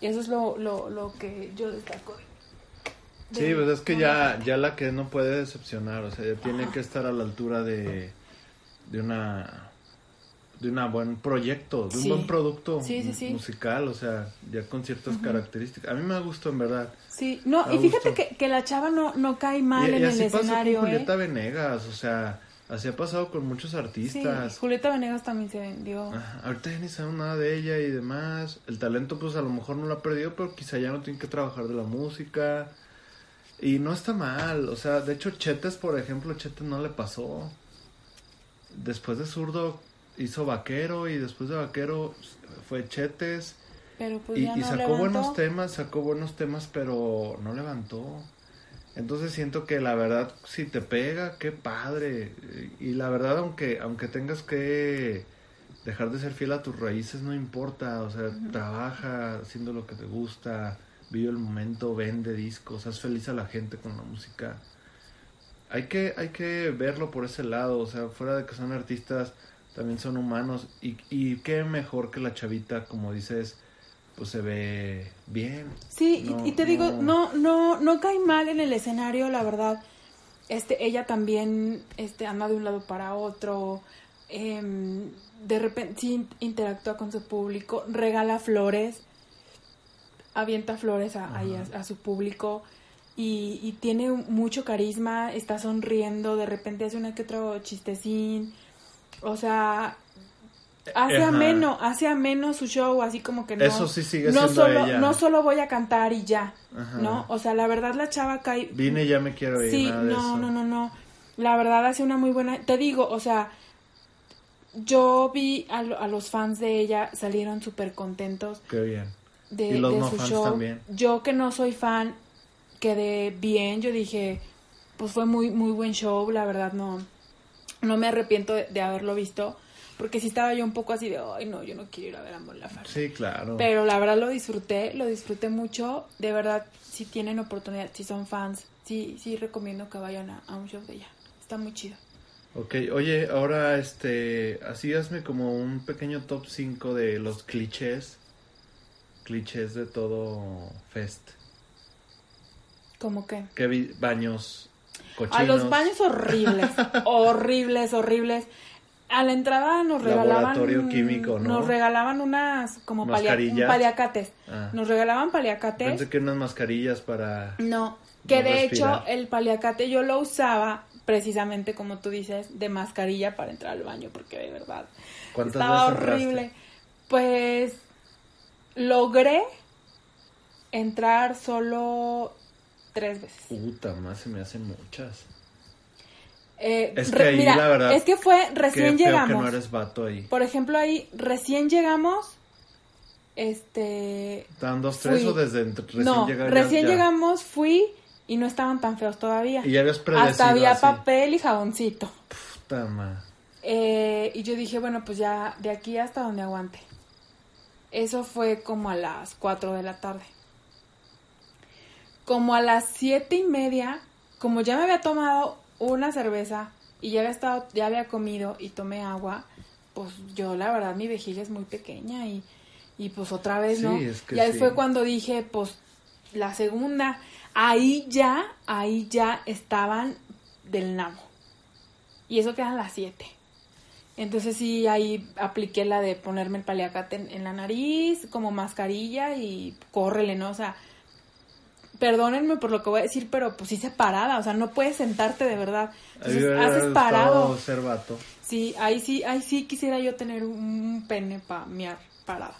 Y eso es lo, lo, lo que yo destaco. Sí, pues es que ya, ya la que no puede decepcionar, o sea, ya tiene que estar a la altura de, de una de un buen proyecto, de un buen producto musical, o sea, ya con ciertas características. A mí me gustado en verdad. Sí, no, y fíjate que, que, la chava no, no cae mal en el escenario. Con ¿eh? Julieta Venegas, o sea, así ha pasado con muchos artistas. Julieta Venegas también se vendió. ahorita ya ni saben nada de ella y demás. El talento, pues a lo mejor no lo ha perdido, pero quizá ya no tiene que trabajar de la música. Y no está mal, o sea, de hecho, Chetes, por ejemplo, Chetes no le pasó. Después de zurdo hizo Vaquero y después de Vaquero fue Chetes. Pero pues y, ya y sacó buenos temas, sacó buenos temas, pero no levantó. Entonces siento que la verdad, si te pega, qué padre. Y la verdad, aunque, aunque tengas que dejar de ser fiel a tus raíces, no importa. O sea, trabaja haciendo lo que te gusta, vive el momento, vende discos, haz feliz a la gente con la música. Hay que, hay que verlo por ese lado, o sea, fuera de que son artistas también son humanos. Y, y qué mejor que la chavita, como dices, pues se ve bien. Sí, y, te digo, no, no, no cae mal en el escenario, la verdad. Este, ella también este, anda de un lado para otro, em, de repente sí interactúa con su público, regala flores, avienta flores a, a, su público. Y, y, tiene mucho carisma, está sonriendo, de repente hace una que otro chistecín, o sea, hace ameno, hace ameno su show, así como que no. Eso sí sigue no siendo solo, ella. No solo voy a cantar y ya, ¿no? O sea, la verdad la chava cae. Vine y ya me quiero ir. Sí, nada no, eso. no, no, no. La verdad hace una muy buena. Te digo, o sea, yo vi a, a los fans de ella salieron súper contentos. Qué bien. De, y los de no su fans show. también. Yo que no soy fan, quedé bien. Yo dije, pues fue muy, muy buen show. La verdad no no me arrepiento de, haberlo visto, porque sí estaba yo un poco así de, ay, no, yo no quiero ir a ver a Mon Laferte. Sí, claro. Pero la verdad lo disfruté, lo disfruté mucho. De verdad, si tienen oportunidad, si son fans, sí, sí recomiendo que vayan a, un show de ella. Está muy chido. Ok, oye, ahora este, así hazme como un pequeño top 5 de los clichés, clichés de todo Fest. ¿Cómo qué? ¿Qué baños a los baños horribles, horribles, horribles. A la entrada nos regalaban Laboratorio químico, ¿no? Nos regalaban unas como paliacates. Ah. Nos regalaban paliacates. Pensé que unas mascarillas para No, que de hecho el paliacate yo lo usaba precisamente como tú dices de mascarilla para entrar al baño porque de verdad estaba horrible. Pues logré entrar solo tres veces. Puta, más se me hacen muchas. Eh, es que ahí, la verdad. Es que fue recién llegamos. Que no eres vato ahí. Por ejemplo, ahí recién llegamos. Este. ¿Estaban dos, tres o desde recién no, Recién llegamos, fui y no estaban tan feos todavía. Y ya habías Hasta había papel y jaboncito. Puta madre. Eh, y yo dije, bueno, pues ya de aquí hasta donde aguante. Eso fue como a las 4 de la tarde como a las siete y media, como ya me había tomado una cerveza y ya había estado, ya había comido y tomé agua, pues yo la verdad mi vejiga es muy pequeña y, y pues otra vez, ¿no? y ahí fue cuando dije, pues la segunda, ahí ya, ahí ya estaban del nabo. Y eso quedan las siete. Entonces sí, ahí apliqué la de ponerme el paliacate en, en, la nariz, como mascarilla y córrele, ¿no? O sea, perdónenme por lo que voy a decir, pero pues hice parada, o sea, no puedes sentarte de verdad. Entonces haces parado. Ser vato. Sí, ahí sí, ahí sí quisiera yo tener un pene para miar parada.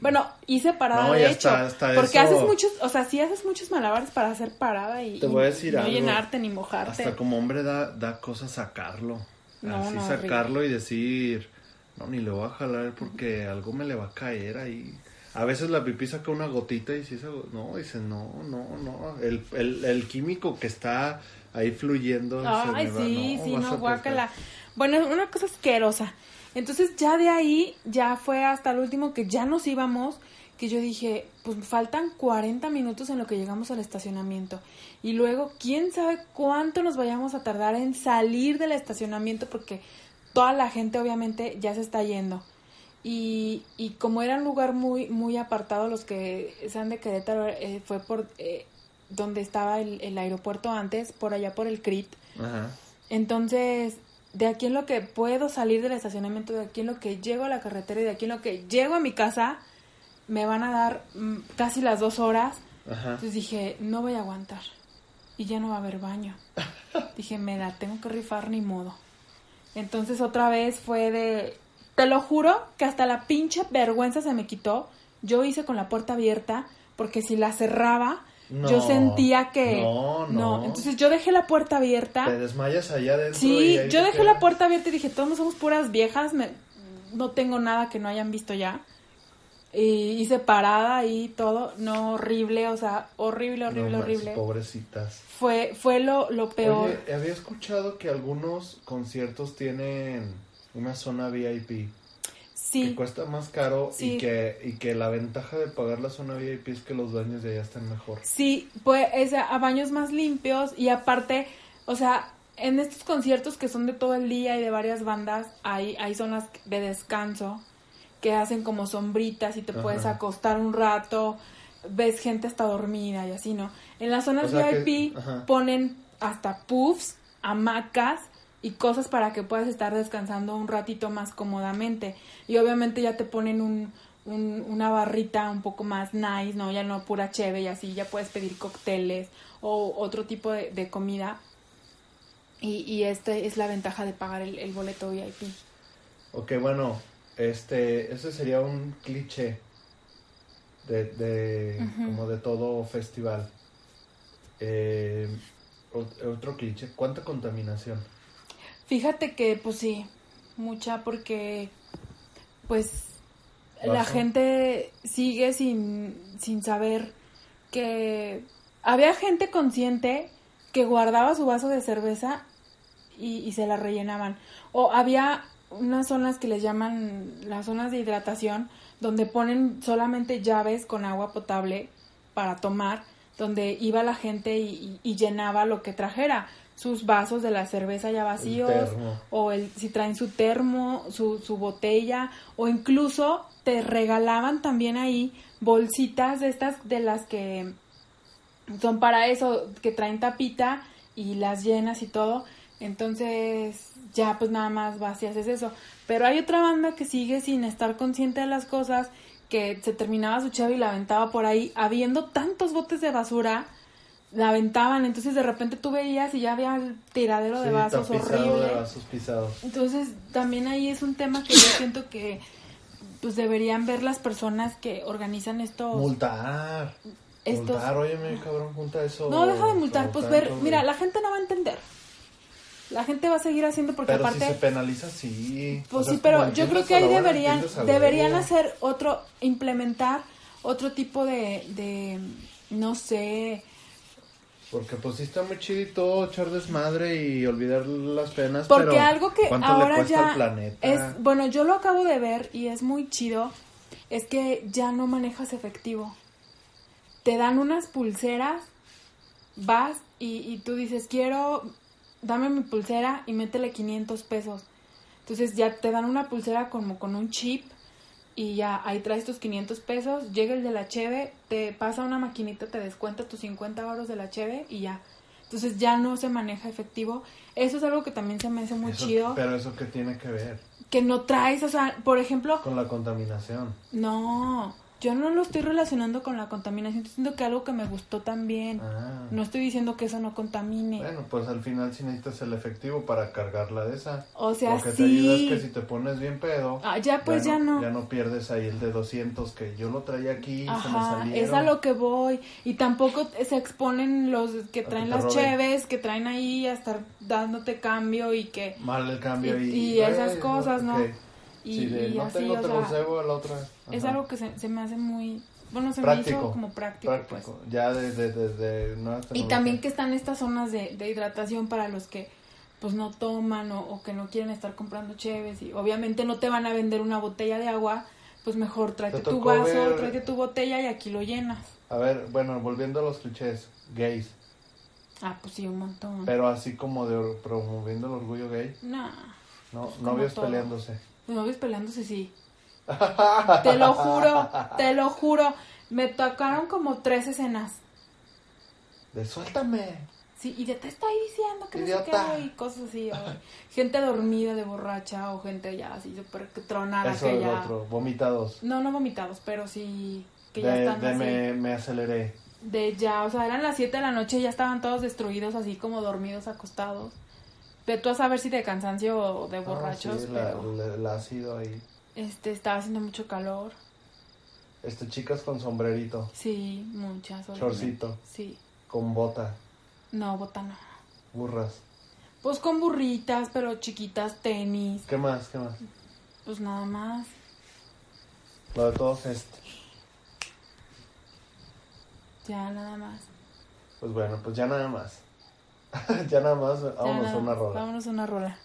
Bueno, hice parada de hecho, porque haces muchos, o sea, sí haces muchos malabares para hacer parada y, no llenarte ni mojarte. Hasta como hombre da, da cosa sacarlo. Así sacarlo y decir, no, ni le voy a jalar porque algo me le va a caer ahí. A veces la pipí saca una gotita y eso, no, dice, no, no, no, el, el, el químico que está ahí fluyendo. Ay, sí, sí, no, guácala. Bueno, es una cosa asquerosa. Entonces ya de ahí, ya fue hasta el último que ya nos íbamos, que yo dije, pues faltan 40 minutos en lo que llegamos al estacionamiento. Y luego, quién sabe cuánto nos vayamos a tardar en salir del estacionamiento porque toda la gente obviamente ya se está yendo. Y, como era un lugar muy, muy apartado, los que sean de Querétaro, eh, fue por... Eh, donde estaba el, el aeropuerto antes, por allá por el CRIT. Ajá. Entonces, de aquí en lo que puedo salir del estacionamiento, de aquí en lo que llego a la carretera y de aquí en lo que llego a mi casa, me van a dar mm, casi las dos horas. Ajá. Entonces dije, no voy a aguantar. Y ya no va a haber baño. dije, me la tengo que rifar ni modo. Entonces otra vez fue de... Te lo juro que hasta la pinche vergüenza se me quitó. Yo hice con la puerta abierta porque si la cerraba, No, yo sentía que... no, no. Entonces yo dejé la puerta abierta. Te desmayas allá adentro. Sí, y ahí yo dejé quedas. la puerta abierta y dije, todos somos puras viejas, me- no tengo nada que no hayan visto ya. Y hice parada y todo, no, horrible, o sea, horrible, No horrible, manches, horrible. Pobrecitas. Fue, fue lo, lo peor. Oye, había escuchado que algunos conciertos tienen una zona VIP que sí, cuesta más caro Sí. y que y que la ventaja de pagar la zona VIP es que los baños de allá están mejor. sí, pues es a baños más limpios y aparte, o sea, en estos conciertos que son de todo el día y de varias bandas, hay, hay zonas de descanso que hacen como sombritas y te Ajá. puedes acostar un rato, ves gente hasta dormida y así, ¿no? En las zonas O sea que- VIP ponen hasta puffs, hamacas y cosas para que puedas estar descansando un ratito más cómodamente. Y obviamente ya te ponen un, un- una barrita un poco más nice, ¿no? Ya no pura cheve y así, ya puedes pedir cócteles o otro tipo de, de comida. Y, y este es la ventaja de pagar el, el boleto VIP. Ok, bueno, este, ese sería un cliché de, como de todo festival. Eh, ot- otro cliché, ¿cuánta contaminación? Fíjate que, pues sí, mucha porque, pues, la gente sigue sin, sin saber que había gente consciente que guardaba su vaso de cerveza y, y se la rellenaban. O había unas zonas que les llaman las zonas de hidratación, donde ponen solamente llaves con agua potable para tomar, donde iba la gente y, y- y llenaba lo que trajera, sus vasos de la cerveza ya vacíos, o el, si traen su termo, su, su botella, o incluso te regalaban también ahí bolsitas de estas de las que son para eso, que traen tapita y las llenas y todo. Entonces, ya pues nada más vas y haces eso. Pero hay otra banda que sigue sin estar consciente de las cosas, que se terminaba su chave y la aventaba por ahí, habiendo tantos botes de basura, la aventaban. Entonces de repente tú veías y ya había el tiradero de Sí, vasos horrible. de vasos pisados. Entonces, también ahí es un tema que yo siento que pues deberían ver las personas que organizan estos Multar. estos Multar, óyeme, cabrón, junta eso. No, deja de multar, pues ver, mira, la gente no va a entender. La gente va a seguir haciendo porque Pero aparte si se penaliza, sí. pues O sea, sí, pero yo creo que ahí deberían deberían hacer otro implementar otro tipo de de no sé, Porque pues sí está muy chidito echar desmadre y olvidar las penas, Porque pero algo que ¿cuánto ahora ya planeta? es, bueno, yo lo acabo de ver y es muy chido, es que ya no manejas efectivo. Te dan unas pulseras, vas y, y tú dices, quiero, dame mi pulsera y métele 500 pesos. Entonces ya te dan una pulsera como con un chip y ya ahí traes tus 500 pesos, llega el de la cheve, te pasa una maquinita, te descuenta tus 50 euros de la cheve y ya. Entonces ya no se maneja efectivo. Eso es algo que también se me hace muy Eso- chido. Pero eso que tiene que ver Que no traes, o sea, por ejemplo, con la contaminación. no, yo no lo estoy relacionando con la contaminación, estoy diciendo que algo que me gustó también. Ah. No estoy diciendo que eso no contamine. Bueno, pues al final sí necesitas el efectivo para cargarla de esa. O sea, Lo que te ayuda es sí. que si te pones bien pedo, Ah, ya pues ya no. Ya no pierdes ahí el de 200 que yo lo traía aquí y se me Ajá, es a lo que voy. Y tampoco se exponen los que traen que las cheves, que traen ahí a estar dándote cambio y que... Mal el cambio Y- y... y esas cosas, ¿no? ok. Y, Sí, de, y no así, tengo, o te debo a la otra. es Ajá. algo que se, se me hace muy... Bueno, se me práctico. hizo como práctico, pues. práctico. Ya de, de, de, de nuevas Y también que están estas zonas de, hidratación para los que pues no toman o, o que no quieren estar comprando cheves y obviamente no te van a vender una botella de agua, pues mejor tráete Te tu vaso, ver- tráete tu botella y aquí lo llenas. A ver, bueno, volviendo a los clichés, gays. Ah, pues sí, un montón. Pero así como de promoviendo el orgullo gay, Nah, ¿no? como Novios todo. peleándose. Los novios peleándose sí. Te lo juro, te lo juro. Me tocaron como tres escenas. De suéltame. Sí, y de te estoy diciendo que no sé qué, y cosas así. o gente dormida de borracha o gente ya así súper tronada Eso que ya... otro. Vomitados. No, no vomitados, pero sí que ya De, están de así. me, me aceleré. De ya, o sea, eran las 7 de la noche y ya estaban todos destruidos, así como dormidos, acostados. Pero tú a saber si de cansancio o de Ah, borrachos, sí, la- pero la- ácido ahí. este, estaba haciendo mucho calor. Este, chicas con sombrerito, Sí, muchas. obviamente. Chorcito. Sí. con bota, No, botana. burras. Pues con burritas, pero chiquitas, tenis. ¿Qué más? ¿Qué más? Pues nada más. Lo de todos este. Ya, nada más. Pues bueno, pues ya nada más. ya nada más, Ya vámonos nada a una rola. Vámonos a una rola.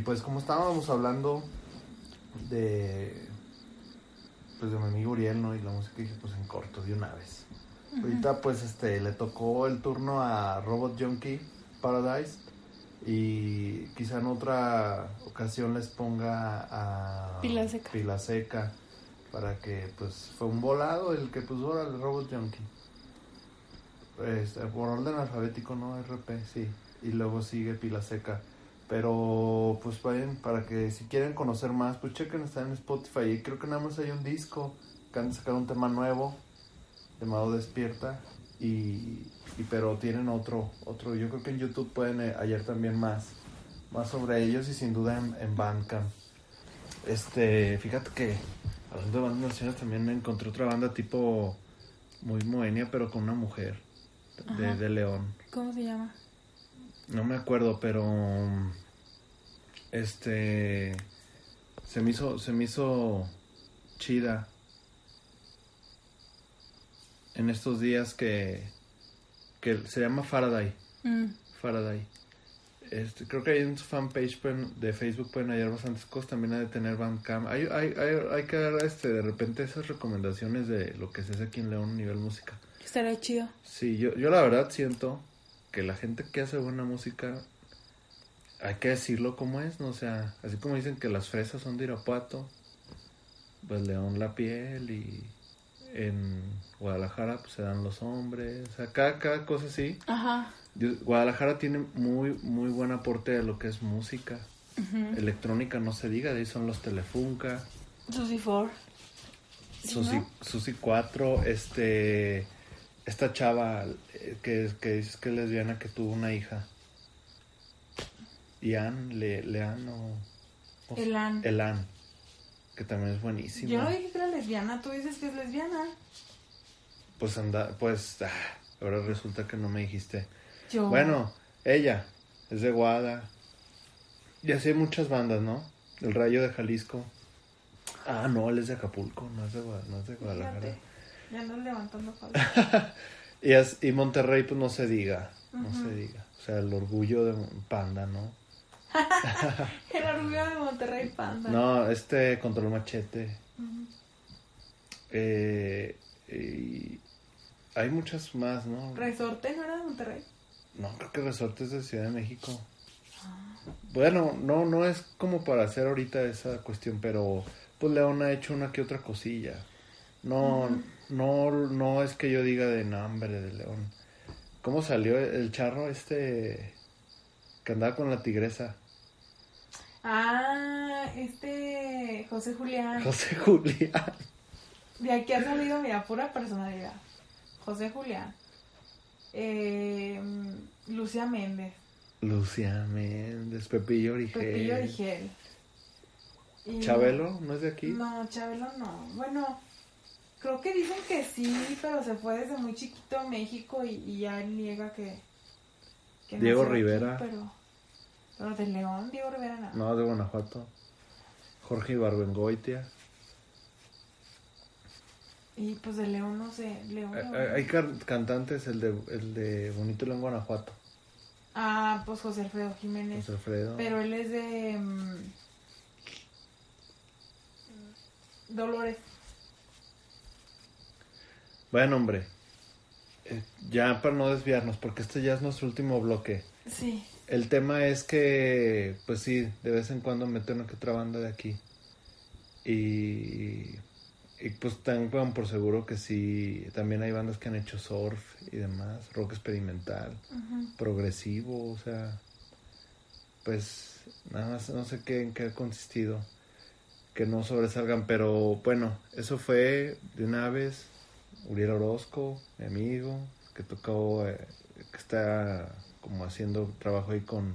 Y pues como estábamos hablando de pues de mi amigo Uriel, ¿no? Y la música dije, pues en corto, de una vez. Ahorita pues este le tocó el turno a Robot Junkie Paradise. Y quizá en otra ocasión les ponga a Pila Seca. Pila Seca, Para que pues fue un volado el que puso al Robot Junkie. Este, por orden alfabético, ¿no? RP, sí. Y luego sigue Pila Seca. Pero pues vayan para que si quieren conocer más, pues chequen, está en Spotify. Y creo que nada más hay un disco. Acaban de sacar un tema nuevo llamado Despierta. Y, y pero tienen otro, otro. Yo creo que en YouTube pueden eh, hallar también más, más sobre ellos y sin duda en, en Bandcamp. Este, fíjate que hablando de bandas nacionales también encontré otra banda tipo muy moenia, pero con una mujer de, de León. ¿Cómo se llama? No me acuerdo, pero este se me hizo se me hizo chida en estos días que que se llama Faraday, Mm, Faraday. Este, creo que ahí en su fanpage de Facebook pueden hallar bastantes cosas, también ha de tener Bandcamp. Hay, hay, hay, hay que dar este, de repente esas recomendaciones de lo que se hace aquí en León a nivel música. estaría chido. Sí, yo, yo la verdad siento que la gente que hace buena música, hay que decirlo como es, ¿no? O sea, así como dicen que las fresas son de Irapuato, pues León la piel y en Guadalajara pues se dan los hombres, o sea, cada, cada cosa así. Ajá. Guadalajara tiene muy, muy buen aporte de lo que es música. Electrónica no se diga, de ahí son los Telefunca, Susi Ford. Sí, Susi, ¿no? Susi 4, este, esta chava eh, que, que dices que es lesbiana que tuvo una hija. Ian, Le, Lean o... o- Elan. Elan, que también es buenísima. Yo no dije que era lesbiana, tú dices que es lesbiana. Pues anda, pues, ah, ahora resulta que no me dijiste. Yo. Bueno, ella es de Guada. Y así hay muchas bandas, ¿no? El Rayo de Jalisco. Ah, no, él es de Acapulco, no es de, no es de Guadalajara. Fíjate, ya andas levantando. Y, es- y Monterrey, pues no se diga, no se diga. O sea, el orgullo de Panda, ¿no? El orgullo de Monterrey Panda. No, este Control Machete. Eh, y hay muchas más, ¿no? Resorte no era de Monterrey. No, creo que Resortes de Ciudad de México. Ah. Bueno, no, no es como para hacer ahorita esa cuestión, pero pues León ha hecho una que otra cosilla. No, no, no es que yo diga de nombre de León. ¿Cómo salió el charro este que andaba con la tigresa? Ah, este José Julián. José Julián. De aquí ha salido, mira, pura personalidad. José Julián. Eh, Lucia Méndez. Lucía Méndez, Pepillo Origel. Pepillo Origel. Y- Chabelo, ¿no es de aquí? No, Chabelo no. Bueno, creo que dicen que sí, pero se fue desde muy chiquito a México y, y ya él niega que. que Diego aquí, Rivera. pero, pero de León, Diego Rivera no. No, de Guanajuato. Jorge Ibarbengoitia. Y pues de León no sé. León, Hay, León. hay- hay can- cantantes, el de, el de Bonito León, Guanajuato. Ah, pues José Alfredo Jiménez. José Alfredo. Pero él es de. mm, Dolores. Bueno, hombre. eh, ya para no desviarnos, porque este ya es nuestro último bloque. Sí. El tema es que, pues sí, de vez en cuando mete una que otra banda de aquí. Y, y pues tengan por seguro que sí, también hay bandas que han hecho surf y demás, rock experimental, progresivo, o sea, pues nada más no sé qué, en qué ha consistido, que no sobresalgan, pero bueno, eso fue de una vez Uriel Orozco, mi amigo, que tocó, eh, que está como haciendo trabajo ahí con...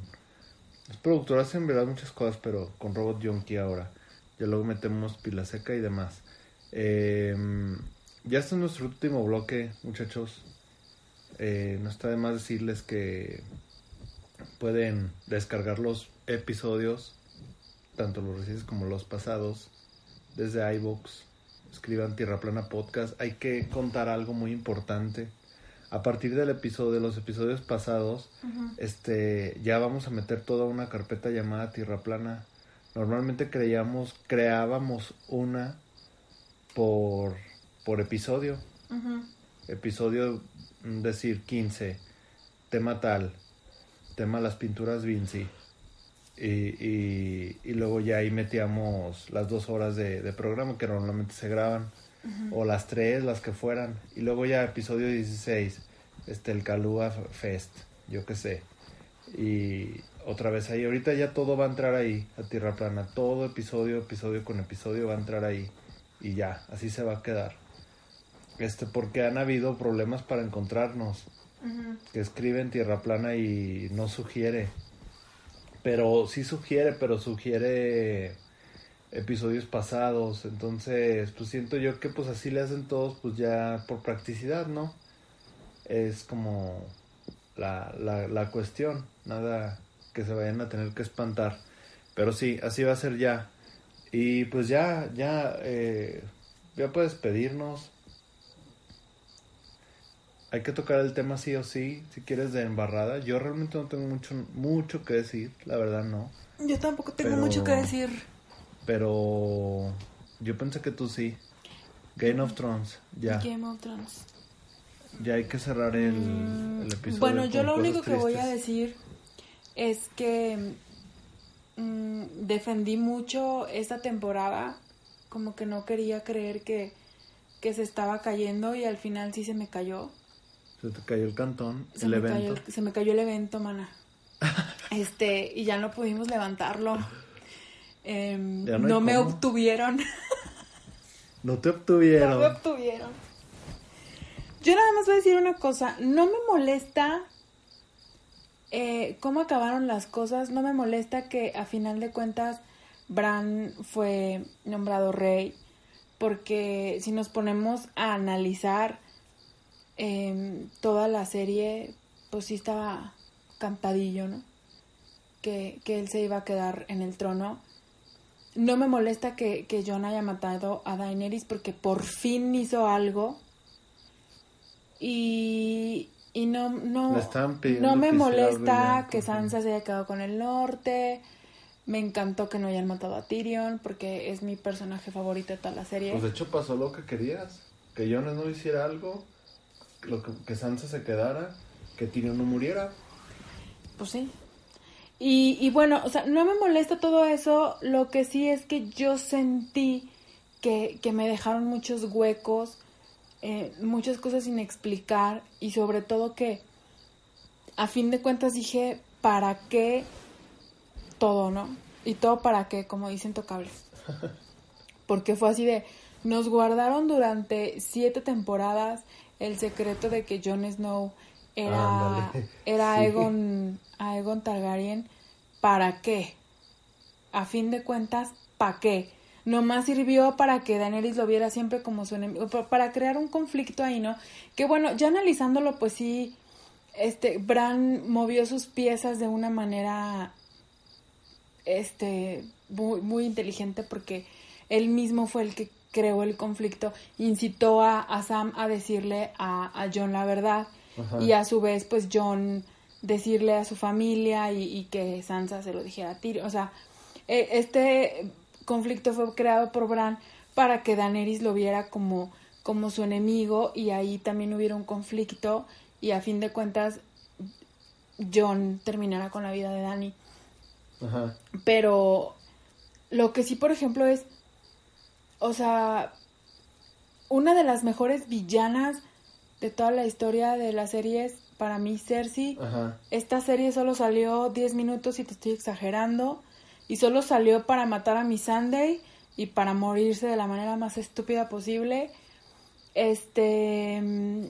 Es productor, hace en verdad muchas cosas, pero con Robot Yonki ahora. Ya luego metemos Pila Seca y demás. Eh, ya está nuestro último bloque, muchachos. Eh, no está de más decirles que pueden descargar los episodios, tanto los recientes como los pasados, desde iVoox. Escriban Tierra Plana Podcast. Hay que contar algo muy importante. A partir del episodio, de los episodios pasados, este, ya vamos a meter toda una carpeta llamada Tierra Plana. Normalmente creíamos, creábamos una por, por episodio. Ujú. Episodio, mm, decir, 15. Tema tal. Tema las pinturas Vinci. Y, y, y luego ya ahí metíamos las dos horas de, de programa que normalmente se graban. O las tres, las que fueran. Y luego ya episodio 16. Este, el Calúa Fest. Yo qué sé. Y, otra vez ahí. Ahorita ya todo va a entrar ahí, a Tierra Plana. Todo episodio, episodio con episodio va a entrar ahí. Y ya, así se va a quedar. Este, porque han habido problemas para encontrarnos. Que escriben Tierra Plana y no sugiere. Pero sí sugiere, pero sugiere episodios pasados. Entonces, pues siento yo que pues así le hacen todos, pues ya por practicidad, ¿no? Es como la, la, la cuestión. Nada que se vayan a tener que espantar. Pero sí, así va a ser ya. Y pues ya, ya, eh, ya puedes pedirnos. Hay que tocar el tema sí o sí, si quieres de embarrada. Yo realmente no tengo mucho, mucho que decir, la verdad no. Yo tampoco tengo Pero- mucho que decir. Pero yo pensé que tú sí. Game of Thrones, ya. Game of Thrones. Ya hay que cerrar el, Mm, el episodio. Bueno, yo lo único que voy a decir es que mm, defendí mucho esta temporada, como que no quería creer que, que se estaba cayendo y al final sí se me cayó. Se te cayó el cantón, Se, el me, evento. cayó, se me cayó el evento, mana. Este, y ya no pudimos levantarlo. Em, no no me obtuvieron. No te No obtuvieron. me obtuvieron. Yo nada más voy a decir una cosa. No me molesta eh, cómo acabaron las cosas. No me molesta que a final de cuentas Bran fue nombrado rey. Porque si nos ponemos a analizar em, toda la serie, pues sí estaba cantadillo, ¿no? Que, que él se iba a quedar en el trono. No me molesta que, que Jon haya matado a Daenerys porque por fin hizo algo. Y, y no, no, no me molesta que. Sansa se haya quedado con el norte. Me encantó que no hayan matado a Tyrion porque es mi personaje favorito de toda la serie. Pues de hecho pasó lo que querías. Que Jonas no hiciera algo. Lo que, que Sansa se quedara. Que Tyrion no muriera. Pues sí. Y, y bueno, o sea, no me molesta todo eso. Lo que sí es que yo sentí que, que me dejaron muchos huecos, eh, muchas cosas sin explicar y sobre todo que a fin de cuentas dije, ¿para qué todo, no? Y todo para qué, como dicen tocables. Porque fue así de, nos guardaron durante siete temporadas el secreto de que Jon Snow era, era Sí. Aegon, Aegon Targaryen. ¿Para qué? A fin de cuentas, ¿para qué? Nomás sirvió para que Daenerys lo viera siempre como su enemigo, pa- para crear un conflicto ahí, ¿no? Que bueno, ya analizándolo, pues sí, este, Bran movió sus piezas de una manera este muy, muy inteligente porque él mismo fue el que creó el conflicto, incitó a, a Sam a decirle a, a John la verdad Ajá. y a su vez pues John decirle a su familia y, y que Sansa se lo dijera a Tyrion, o sea, eh, este conflicto fue creado por Bran para que Daenerys lo viera como, como su enemigo y ahí también hubiera un conflicto y a fin de cuentas John terminara con la vida de. Ajá. Pero lo que sí, por ejemplo, es, o sea, una de las mejores villanas de toda la historia de la serie es, para mí, Cersei. Ajá. Esta serie solo salió 10 minutos y te estoy exagerando. Y solo salió para matar a mi Sunday y para morirse de la manera más estúpida posible. Este. mm,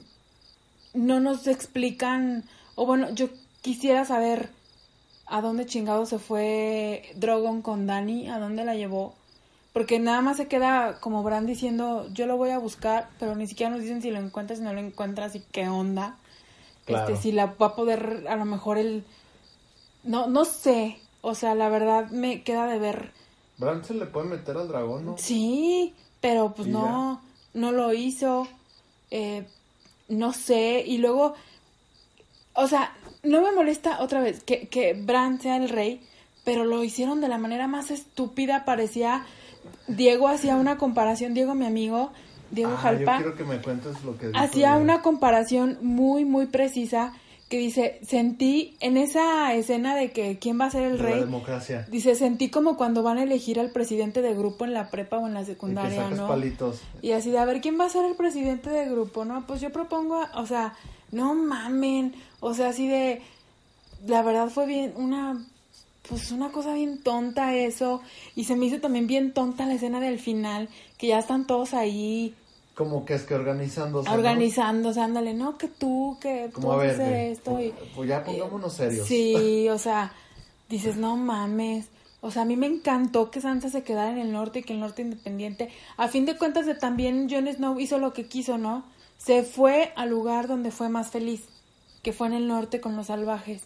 No nos explican. O bueno, yo quisiera saber a dónde chingado se fue Drogon con Dani, a dónde la llevó. Porque nada más se queda como Bran diciendo, yo lo voy a buscar, pero ni siquiera nos dicen si lo encuentras, si no lo encuentras y qué onda. Claro. Este, si la va a poder, a lo mejor el... No, no sé. O sea, la verdad me queda de ver. Bran se le puede meter al dragón, ¿no? Sí, pero pues no, no lo hizo. Eh, no sé. Y luego, o sea, no me molesta otra vez que, que Bran sea el rey, pero lo hicieron de la manera más estúpida. Parecía. Diego hacía una comparación, Diego, mi amigo, Diego Ah, Jalpa Yo quiero que me cuentes lo que hacía una comparación muy, muy precisa que dice, sentí en esa escena de que quién va a ser el De la rey, democracia. dice, sentí como cuando van a elegir al presidente de grupo en la prepa o en la Y que secundaria, sacas ¿no? palitos. Y así de, a ver, ¿quién va a ser el presidente de grupo? No, pues yo propongo, a- o sea, no mamen, o sea, así de, la verdad fue bien, una pues una cosa bien tonta eso. Y se me hizo también bien tonta la escena del final, que ya están todos ahí Como que es que organizándose. ¿no? organizándose, ándale, no, que tú, que tú Como vas a ver, hacer esto. Y, pues ya pongámonos serios. Sí, o sea, dices, no mames. O sea, a mí me encantó que Sansa se quedara en el norte y que el norte independiente. A fin de cuentas, de también Jon Snow hizo lo que quiso, ¿no? Se fue al lugar donde fue más feliz, que fue en el norte con los salvajes,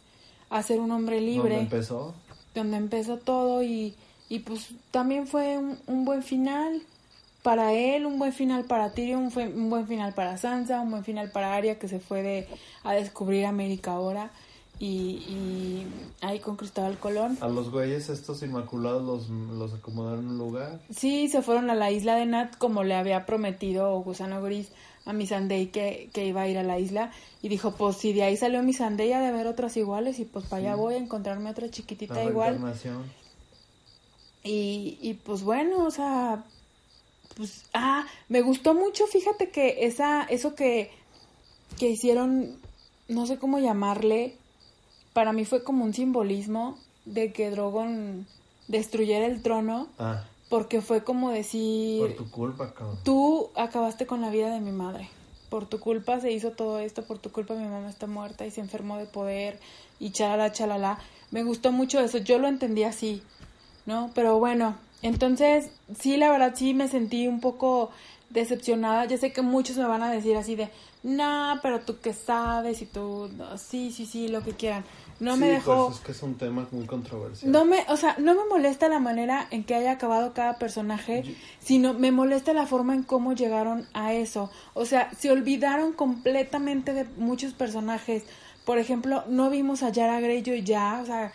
a ser un hombre libre, ¿Dónde empezó? Donde empezó todo y, y pues también fue un, un buen final para él, un buen final para Tyrion, un, buen final para Sansa, un buen final para Arya que se fue de, a descubrir América ahora y, y ahí con Cristóbal Colón. A los güeyes estos inmaculados los, los acomodaron en un lugar. Sí, se fueron a la isla de Nat como le había prometido Gusano Gris a Missandei que, que iba a ir a la isla y dijo, pues si de ahí salió Missandei ha de haber otras iguales y pues para allá voy a encontrarme otra chiquitita igual. Y, y pues bueno, o sea, pues, ah, me gustó mucho, fíjate que esa, eso que, que hicieron, no sé cómo llamarle, para mí fue como un simbolismo de que Drogon destruyera el trono, Ah, porque fue como decir, por tu culpa, cabrón. tú acabaste con la vida de mi madre. Por tu culpa se hizo todo esto, por tu culpa mi mamá está muerta y se enfermó de poder y chalala, chalala. Me gustó mucho eso, yo lo entendí así, ¿no? Pero bueno, entonces sí, la verdad sí me sentí un poco decepcionada. Ya sé que muchos me van a decir así de, no, pero tú qué sabes y tú, no, sí, sí, sí, lo que quieran. No me Sí, dejó... Pues es que es un tema muy controversial. No me, o sea, no me molesta la manera en que haya acabado cada personaje, Yo- sino me molesta la forma en cómo llegaron a eso. O sea, se olvidaron completamente de muchos personajes. Por ejemplo, no vimos a Yara Greyjoy ya, o sea,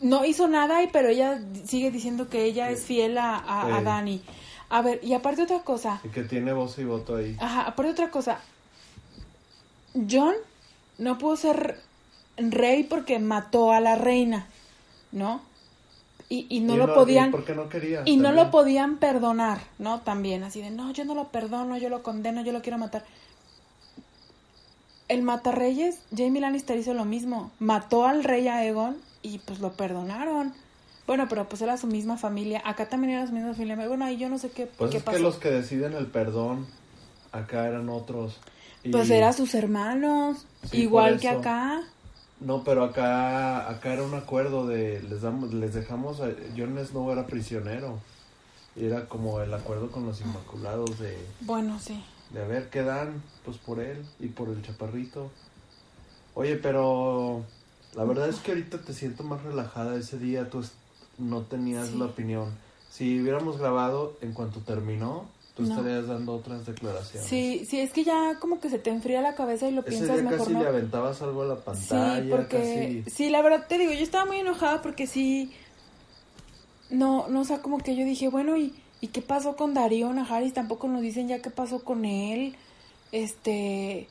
no hizo nada, y pero ella sigue diciendo que ella es fiel a, a, a. Dani. A ver, y aparte otra cosa, Y que tiene voz y voto ahí. Ajá, aparte otra cosa. John no pudo ser rey porque mató a la reina, ¿no? Y, y no Y lo podían... ¿Por qué no quería? Y no lo podían perdonar, ¿no? También, así de, no, yo no lo perdono, yo lo condeno, yo lo quiero matar. El Matarreyes, Jamie Lannister hizo lo mismo. Mató al rey Aegon y pues lo perdonaron. Bueno, pero pues era su misma familia. Acá también era su misma familia. Bueno, ahí yo no sé qué, Pues qué es pasó. que los que deciden el perdón acá eran otros. Y- Pues eran sus hermanos, Sí, igual que acá. No, pero acá acá era un acuerdo de les damos les dejamos a Jon Snow era prisionero. Era como el acuerdo con los inmaculados de Bueno, sí. de a ver qué dan pues por él y por el chaparrito. Oye, pero la verdad es que ahorita te siento más relajada. Ese día tú no tenías Sí. la opinión. Si hubiéramos grabado en cuanto terminó, tú No. estarías dando otras declaraciones. Sí, sí, es que ya como que se te enfría la cabeza y lo Ese piensas día mejor, casi ¿no? le aventabas algo a la pantalla, Sí, porque casi... sí, la verdad te digo, yo estaba muy enojada porque sí no, no, o sea, como que yo dije, bueno, ¿y, y qué pasó con Darío Najaris? Tampoco nos dicen ya qué pasó con él. Este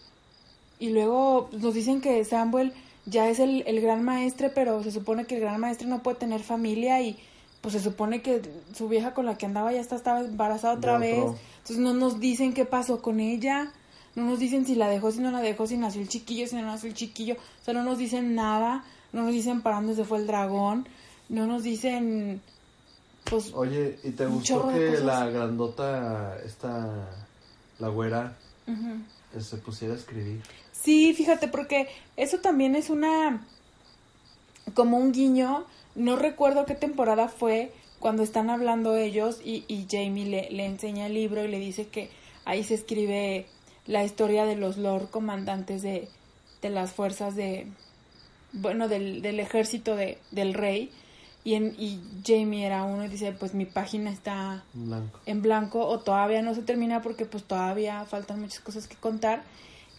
y luego nos dicen que Samuel ya es el, el gran maestre, pero se supone que el gran maestre no puede tener familia y pues se supone que su vieja con la que andaba ya está, estaba embarazada otra vez. Entonces no nos dicen qué pasó con ella. No nos dicen si la dejó, si no la dejó, si nació el chiquillo, si no nació el chiquillo. O sea, no nos dicen nada. No nos dicen para dónde se fue el dragón. No nos dicen, pues, Oye, ¿y te gustó que la grandota, esta, la güera, eh, se pusiera a escribir? Sí, fíjate, porque eso también es una. como un guiño. No recuerdo qué temporada fue cuando están hablando ellos y, y Jamie le, le enseña el libro y le dice que ahí se escribe la historia de los Lord Comandantes de, de las fuerzas de. bueno, del, del ejército de, del rey. Y, en, y Jamie era uno y dice: Pues mi página está En blanco. en blanco o todavía no se termina porque pues todavía faltan muchas cosas que contar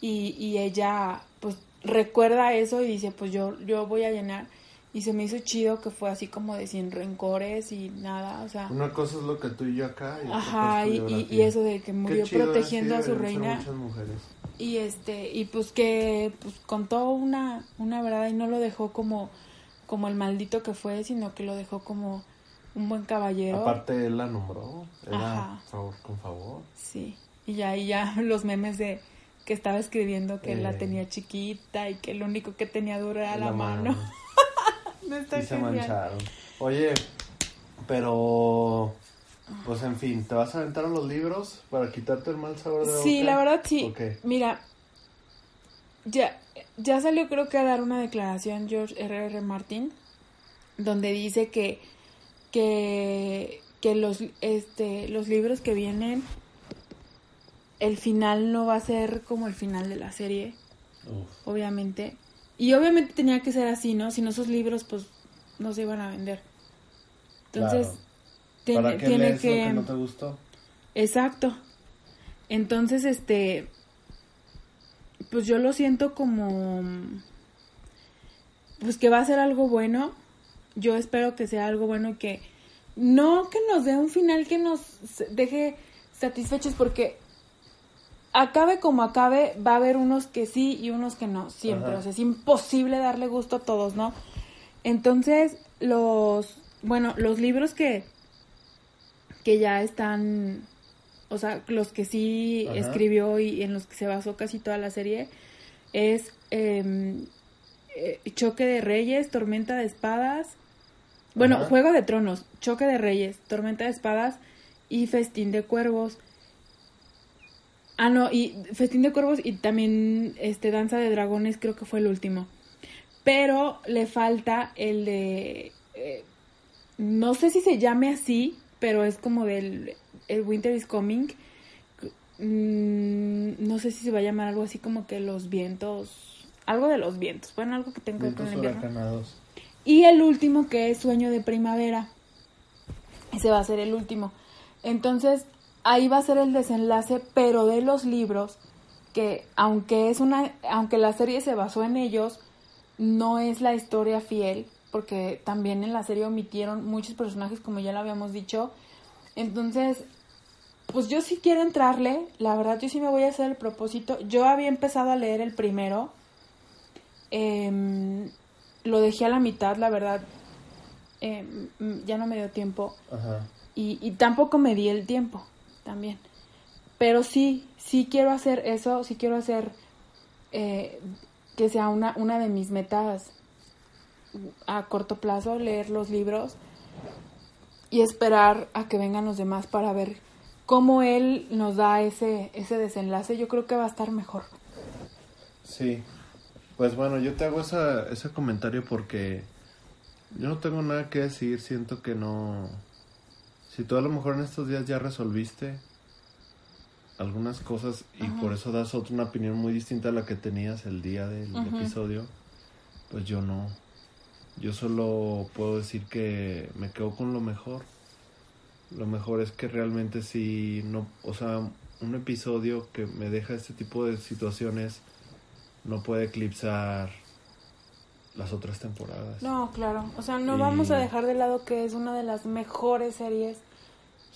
y, y ella pues recuerda eso y dice pues yo yo voy a llenar y se me hizo chido que fue así como de sin rencores y nada o sea Una cosa es lo que tú y yo acá. Y ajá y, y, eso de que murió chido, ¿eh? protegiendo Sí, a su reina y este y pues que pues contó una una verdad y no lo dejó como como el maldito que fue sino que lo dejó como un buen caballero Aparte, él la nombró. Era Ajá. favor con favor. Sí, y ya, y ya los memes de que estaba escribiendo que Eh. la tenía chiquita y que lo único que tenía dura era la, mano. Está Sí se genial. mancharon. Oye, pero... Pues en fin, ¿te vas a aventar a los libros para quitarte el mal sabor de boca? Sí, la verdad sí. Mira, ya, ya salió creo que a dar una declaración George R. R. Martin donde dice que que, que los este los libros que vienen el final no va a ser como el final de la serie, Uf. obviamente. Y obviamente tenía que ser así, ¿no? Si no esos libros pues no se iban a vender. Entonces, Claro. tiene, ¿Para qué tiene lees que lo que no te gustó? Exacto. Entonces, este, pues yo lo siento como, pues que va a ser algo bueno. Yo espero que sea algo bueno y que no que nos dé un final que nos deje satisfechos porque acabe como acabe, va a haber unos que sí y unos que no, siempre. Ajá. O sea, es imposible darle gusto a todos, ¿no? Entonces, los, bueno, los libros que, que ya están, o sea, los que sí Ajá. escribió y en los que se basó casi toda la serie, es em, eh, Choque de Reyes, Tormenta de Espadas, bueno, Ajá. Juego de Tronos, Choque de Reyes, Tormenta de Espadas y Festín de Cuervos. Ah, no, y Festín de Cuervos y también este Danza de Dragones creo que fue el último. Pero le falta el de... eh, no sé si se llame así, pero es como del el Winter is Coming. Mm, no sé si se va a llamar algo así como que los vientos... Algo de los vientos. Bueno, algo que tenga que ver con el invierno. Y el último que es Sueño de Primavera. Ese va a ser el último. Entonces, ahí va a ser el desenlace, pero de los libros, que aunque es una, aunque la serie se basó en ellos, no es la historia fiel, porque también en la serie omitieron muchos personajes, como ya lo habíamos dicho. Entonces, pues yo sí quiero entrarle, la verdad yo sí me voy a hacer el propósito. Yo había empezado a leer el primero, em, lo dejé a la mitad, la verdad, mm, ya no me dio tiempo Ajá. y, y tampoco me di el tiempo también. Pero sí, sí quiero hacer eso, sí quiero hacer eh, que sea una, una de mis metas a corto plazo, leer los libros y esperar a que vengan los demás para ver cómo él nos da ese, ese desenlace. Yo creo que va a estar mejor. Sí. Pues bueno, yo te hago esa, ese comentario porque yo no tengo nada que decir, siento que no... Si tú a lo mejor en estos días ya resolviste algunas cosas y Ajá. por eso das otra una opinión muy distinta a la que tenías el día del episodio, pues yo no. Yo solo puedo decir que me quedo con lo mejor. Lo mejor es que realmente sí, no, o sea, un episodio que me deja este tipo de situaciones no puede eclipsar las otras temporadas. No, claro. O sea, no Y- vamos a dejar de lado que es una de las mejores series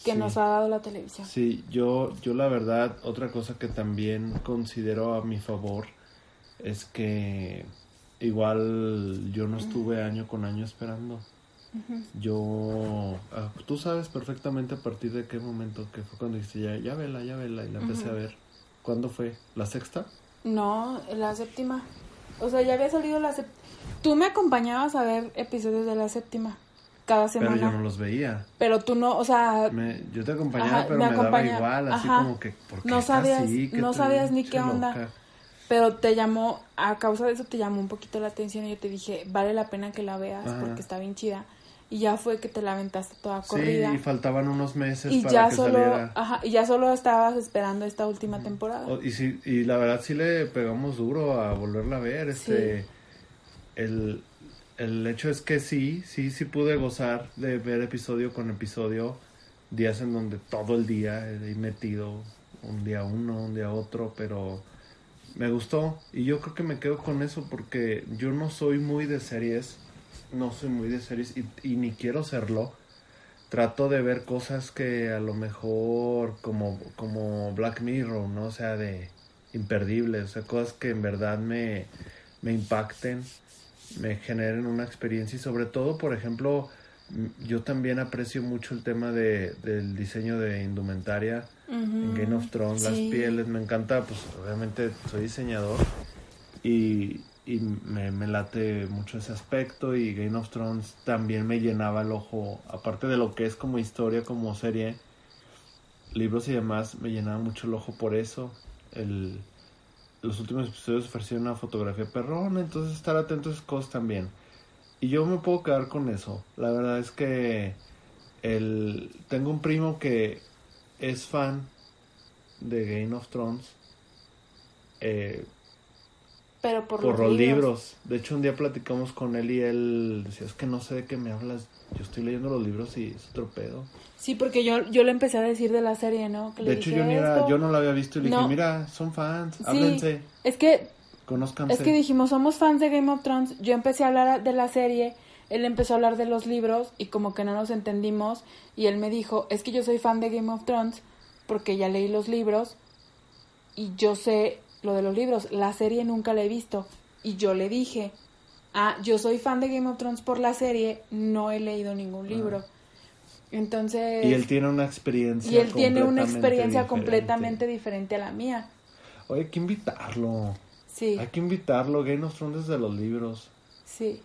que Sí. nos ha dado la televisión. Sí, yo, yo la verdad, otra cosa que también considero a mi favor es que igual yo no estuve año con año esperando. Yo, ah, tú sabes perfectamente a partir de qué momento, que fue cuando dijiste ya, ya vela, ya vela, y la empecé a ver. ¿Cuándo fue? ¿La sexta? No, la séptima. O sea, ya había salido la séptima. Tú me acompañabas a ver episodios de la séptima cada semana. Pero yo no los veía. Pero tú no, o sea, Me- yo te acompañaba, Ajá, pero me me, daba igual, así ajá. como que, ¿por qué No sabías- así? ¿Qué no sabías ni qué onda. loca? pero te llamó, a causa de eso te llamó un poquito la atención y yo te dije, vale la pena que la veas Ajá. porque está bien chida. Y ya fue que te la aventaste toda corrida. Sí, y faltaban unos meses y para ya que solo, saliera. ajá, y ya solo estabas esperando esta última temporada. O- Y, sí, y la verdad sí le pegamos duro a volverla a ver. Este, el, el hecho es que sí, sí, sí pude gozar de ver episodio con episodio. Días en donde todo el día he metido, un día uno, un día otro, pero me gustó. Y yo creo que me quedo con eso porque yo no soy muy de series, no soy muy de series y, y ni quiero serlo trato de ver cosas que a lo mejor como, como Black Mirror, ¿no? O sea, de imperdibles, o sea, cosas que en verdad me, me impacten, me generen una experiencia y sobre todo, por ejemplo, m- yo también aprecio mucho el tema de, del diseño de indumentaria en Game of Thrones, las pieles, me encanta, pues obviamente soy diseñador y, y me, late mucho ese aspecto y Game of Thrones también me llenaba el ojo, aparte de lo que es como historia, como serie, libros y demás, me llenaba mucho el ojo por eso. El, los últimos episodios ofrecían una fotografía perrona, entonces estar atento a esas cosas también. Y yo me puedo quedar con eso. La verdad es que el, tengo un primo que es fan de Game of Thrones. eh, Pero por, por, los libros. De hecho, un día platicamos con él y él decía, es que no sé de qué me hablas. Yo estoy leyendo los libros y es otro pedo. Sí, porque yo, yo le empecé a decir de la serie, ¿no? Que le De hecho, dije yo, ni era, yo no lo había visto y le dije, No. mira, son fans, Sí, háblense, Es que, conózcanse. es que dijimos, somos fans de Game of Thrones. Yo empecé a hablar de la serie, él empezó a hablar de los libros y como que no nos entendimos. Y él me dijo, es que yo soy fan de Game of Thrones porque ya leí los libros y yo sé lo de los libros. La serie nunca la he visto. Y yo le dije, ah, yo soy fan de Game of Thrones por la serie, no he leído ningún libro. Entonces... Ah. Y él tiene una experiencia y él tiene una experiencia diferente. completamente diferente a la mía. Oye, hay que invitarlo. Sí, Hay que invitarlo. Game of Thrones desde los libros. sí.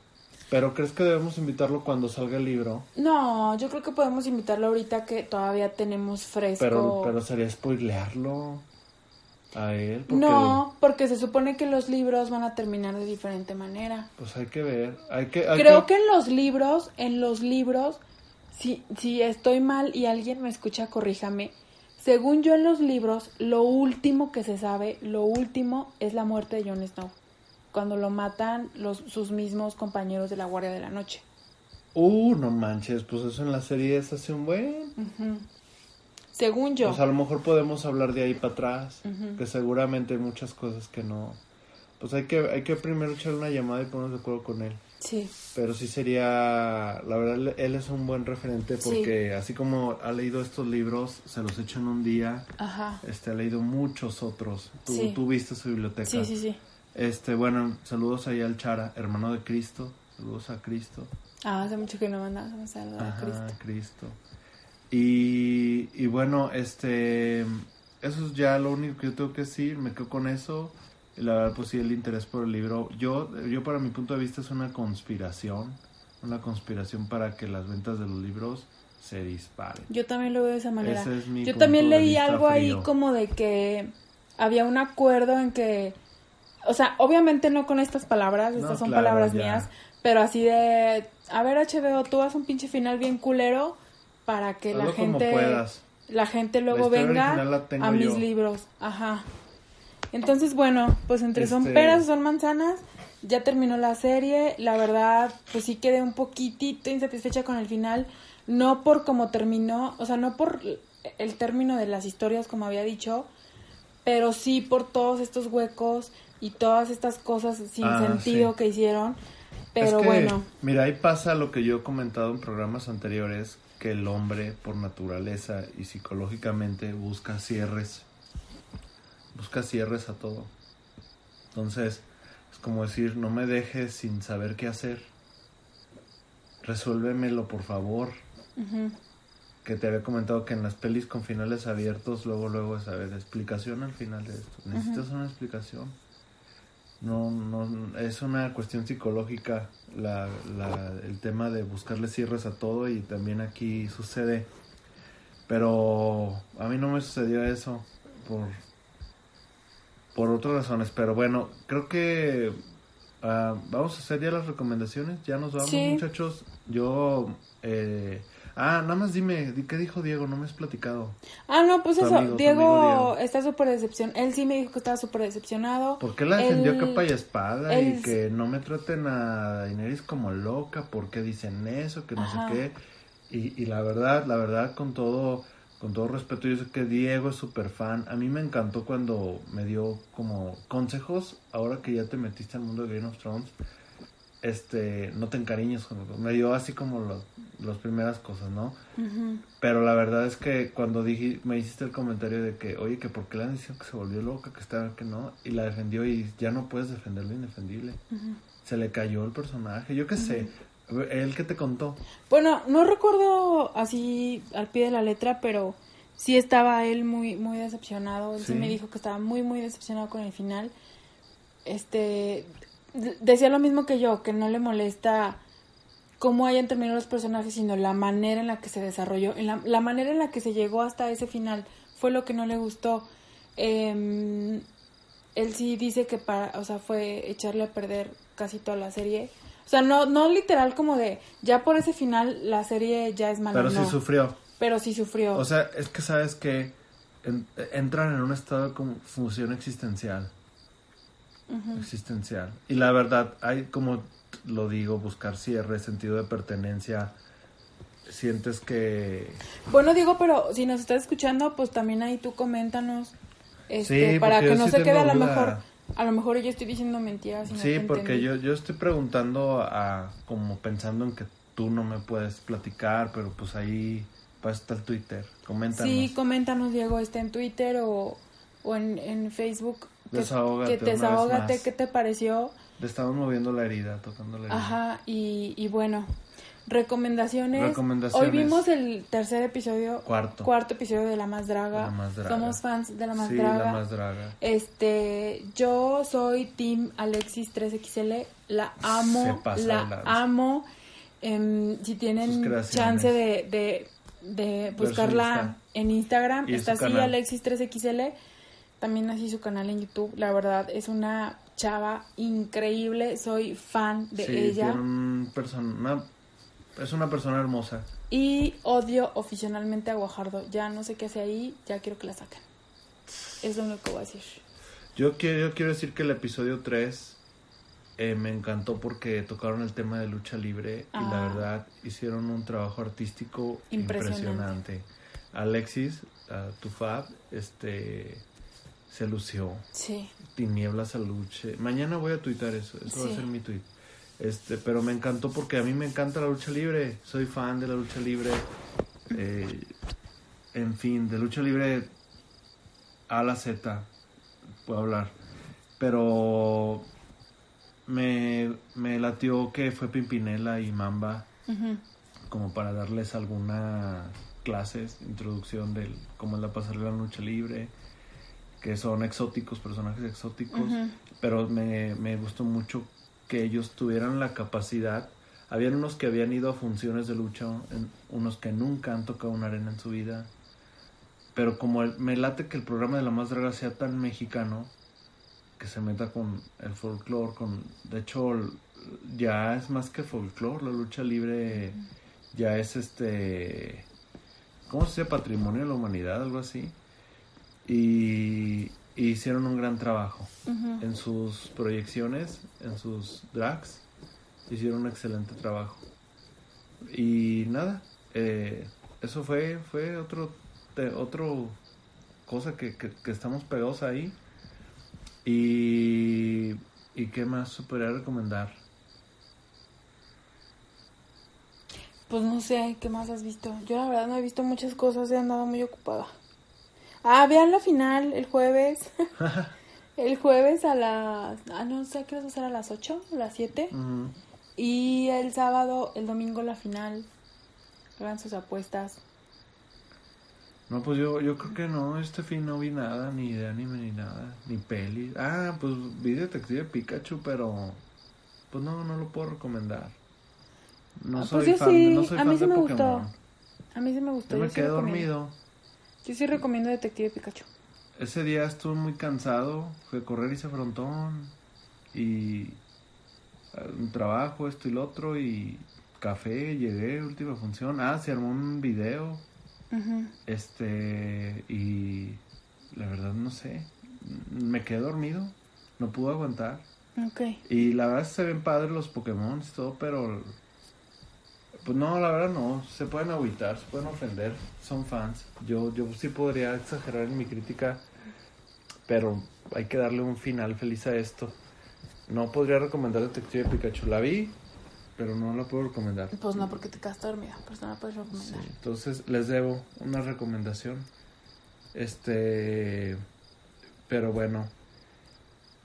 Pero ¿crees que debemos invitarlo cuando salga el libro? No, yo creo que podemos invitarlo ahorita que todavía tenemos fresco. Pero, pero sería spoilearlo a él. Porque, No, porque se supone que los libros van a terminar de diferente manera. Pues hay que ver. Hay que, hay Creo que en los libros, en los libros, si, si estoy mal y alguien me escucha, corríjame. Según yo en los libros, lo último que se sabe, lo último es la muerte de Jon Snow. Cuando lo matan los, sus mismos compañeros de la Guardia de la Noche. Uh, no manches. Pues eso en la serie es hace un buen. Ujú. Según yo. Pues a lo mejor podemos hablar de ahí para atrás. Que seguramente hay muchas cosas que no. Pues hay que, hay que primero echarle una llamada y ponernos de acuerdo con él. Sí. Pero sí sería, la verdad, él- es un buen referente Sí. porque así como ha leído estos libros, se los echa en un día, Ajá. este ha leído muchos otros. Tú, Sí. tú viste su biblioteca. Sí, sí, sí. Este, bueno, saludos ahí al Chara, hermano de Cristo. Saludos a Cristo. Ah, hace mucho que no mandas un saludo a Cristo. Cristo. Y, y bueno, este, eso es ya lo único que yo tengo que decir. Me quedo con eso. Y la verdad, pues sí, el interés por el libro. Yo, yo para mi punto de vista es una conspiración. Una conspiración para que las ventas de los libros se disparen. Yo también lo veo de esa manera. Ese es mi Yo también leí algo ahí como de que había un acuerdo en que, o sea, obviamente no con estas palabras, No, estas son claro, palabras ya. mías, pero así de, a ver HBO, tú haz un pinche final bien culero para que la Hazlo gente, la gente luego venga a mis yo. libros, ajá. Entonces, bueno, pues entre son Este- peras o son manzanas, ya terminó la serie, la verdad, pues sí quedé un poquitito insatisfecha con el final, no por cómo terminó, o sea, no por el término de las historias como había dicho, pero sí por todos estos huecos y todas estas cosas sin Ah, sentido sí. que hicieron, pero Es que, bueno, Mira, ahí pasa lo que yo he comentado en programas anteriores, que el hombre por naturaleza y psicológicamente busca cierres. Busca cierres a todo. Entonces, es como decir, no me dejes sin saber qué hacer. Resuélvemelo, por favor. Que te había comentado que en las pelis con finales abiertos, luego, luego, ¿sabes? Explicación al final de esto. Necesitas una explicación. No, no, es una cuestión psicológica la, la, el tema de buscarle cierres a todo y también aquí sucede. Pero a mí no me sucedió eso por, por otras razones. Pero bueno, creo que ah, vamos a hacer ya las recomendaciones. Ya nos vamos, Sí. muchachos. Yo... Eh, ah, nada más dime, di- ¿qué dijo Diego? No me has platicado. Ah, no, pues Tu eso, amigo, Diego, está súper decepcionado, él sí me dijo que estaba súper decepcionado. ¿Por qué la defendió Él- capa y espada? Y que no me traten a Daenerys como loca, ¿por qué dicen eso? Que no Ajá. sé qué. Y, y la verdad, la verdad, con todo, con todo respeto, yo sé que Diego es súper fan. A mí me encantó cuando me dio como consejos, ahora que ya te metiste al mundo de Game of Thrones, este, no te encariñes con Me dio así como lo- las primeras cosas, ¿no? Pero la verdad es que cuando dije, me hiciste el comentario de que, oye, que por qué le han dicho que se volvió loca, que estaba, que no, y la defendió y ya no puedes defender lo indefendible. Se le cayó el personaje, yo qué sé, él que te contó. Bueno, no recuerdo así al pie de la letra, pero sí estaba él muy muy decepcionado. Él sí, Sí. me dijo que estaba muy muy decepcionado con el final. Este, decía lo mismo que yo, que no le molesta cómo hayan terminado los personajes, sino la manera en la que se desarrolló, en la, la manera en la que se llegó hasta ese final fue lo que no le gustó. Em, él sí dice que para, o sea, fue echarle a perder casi toda la serie. O sea, no, no literal como de, ya por ese final la serie ya es mala. Pero no. sí sufrió. Pero sí sufrió. O sea, es que sabes que en- entran en un estado de confusión existencial. Existencial. Y la verdad, hay como lo digo, buscar cierre, sentido de pertenencia. Sientes que... Bueno, digo, pero si nos estás escuchando, pues también ahí tú coméntanos. Este, Sí, para que no sí se quede a lo mejor, a lo mejor yo estoy diciendo mentiras. Sí, porque yo, yo estoy preguntando a... como pensando en que tú no me puedes platicar, pero pues ahí para eso está el Twitter. Coméntanos. Sí, coméntanos, Diego, está en Twitter o, o en, en Facebook. Que- Desahógate Que, desahógate. ¿qué te pareció? Le estamos moviendo la herida, tocando la herida. Ajá, y, y bueno, recomendaciones. Recomendaciones. Hoy vimos el tercer episodio. Cuarto. Cuarto episodio de La Más Draga. La Más Draga. Somos fans de La Más sí, Draga. la más draga. Este, yo soy Team Alexis 3XL, la amo, la amo. Em, si tienen chance de, de, de buscarla en Instagram, está así. Alexis 3XL, también así su canal en YouTube, la verdad es una chava increíble, soy fan de Sí, ella un es una persona hermosa. y odio oficialmente a Guajardo, ya no sé qué hace ahí, ya quiero que la saquen. Es lo único que voy a decir. Yo quiero, yo quiero decir que el episodio 3 eh, me encantó porque tocaron el tema de lucha libre y la Ah. verdad hicieron un trabajo artístico Impresionante. impresionante. Alexis, uh, Tufab, este, se lució. Sí. Tinieblas al luche. Mañana voy a tuitar eso, eso va a ser mi tweet. Este, pero me encantó porque a mí me encanta la lucha libre. Soy fan de la lucha libre. Eh, en fin, de lucha libre a la Z puedo hablar. Pero me, me latió que fue Pimpinela y Mamba como para darles algunas clases, introducción del cómo es la pasarela en lucha libre, que son exóticos, personajes exóticos, pero me, me gustó mucho que ellos tuvieran la capacidad. Habían unos que habían ido a funciones de lucha, en- unos que nunca han tocado una arena en su vida, pero como el- me late que el programa de la más draga sea tan mexicano, que se meta con el folclore, con, de hecho ya es más que folclore, la lucha libre ya es este, ¿cómo se dice? Patrimonio de la humanidad, algo así. Y, y hicieron un gran trabajo en sus proyecciones, en sus drags, hicieron un excelente trabajo. Y nada, eh, eso fue, fue otro, te- otro cosa que, que, que estamos pegados ahí. Y, y qué más se podría recomendar. Pues no sé, ¿qué más has visto? Yo la verdad no he visto muchas cosas, he andado muy ocupada. Ah, vean la final el jueves. el jueves a las... Ah, no sé, ¿qué vas a hacer a las 8? ¿A las 7? Ujú. Y el sábado, el domingo la final. Hagan sus apuestas. No, pues yo, yo creo que no, este fin no vi nada, ni de anime ni nada, ni peli. Ah, pues vi Detective Pikachu, pero pues no, no lo puedo recomendar. No Ah, soy pues yo fan, sí, no soy a fan mí sí de me Pokémon. gustó. A mí sí me gustó. Yo me sí quedé dormido. Yo sí recomiendo Detective Pikachu. Ese día estuve muy cansado, fui a correr hice frontón y eh, un trabajo, esto y lo otro y café, llegué, última función. Ah, se armó un video, este, y la verdad no sé, me quedé dormido, no pude aguantar. Ok. Y la verdad se ven padres los Pokémon y todo, pero pues no, la verdad no, se pueden agüitar, se pueden ofender, son fans. Yo, yo sí podría exagerar en mi crítica, pero hay que darle un final feliz a esto. No podría recomendar Detective Pikachu, la vi, pero no la puedo recomendar. Pues no, porque te quedaste dormida. Pues no la puedes recomendar. Sí, entonces les debo una recomendación. Este, pero bueno,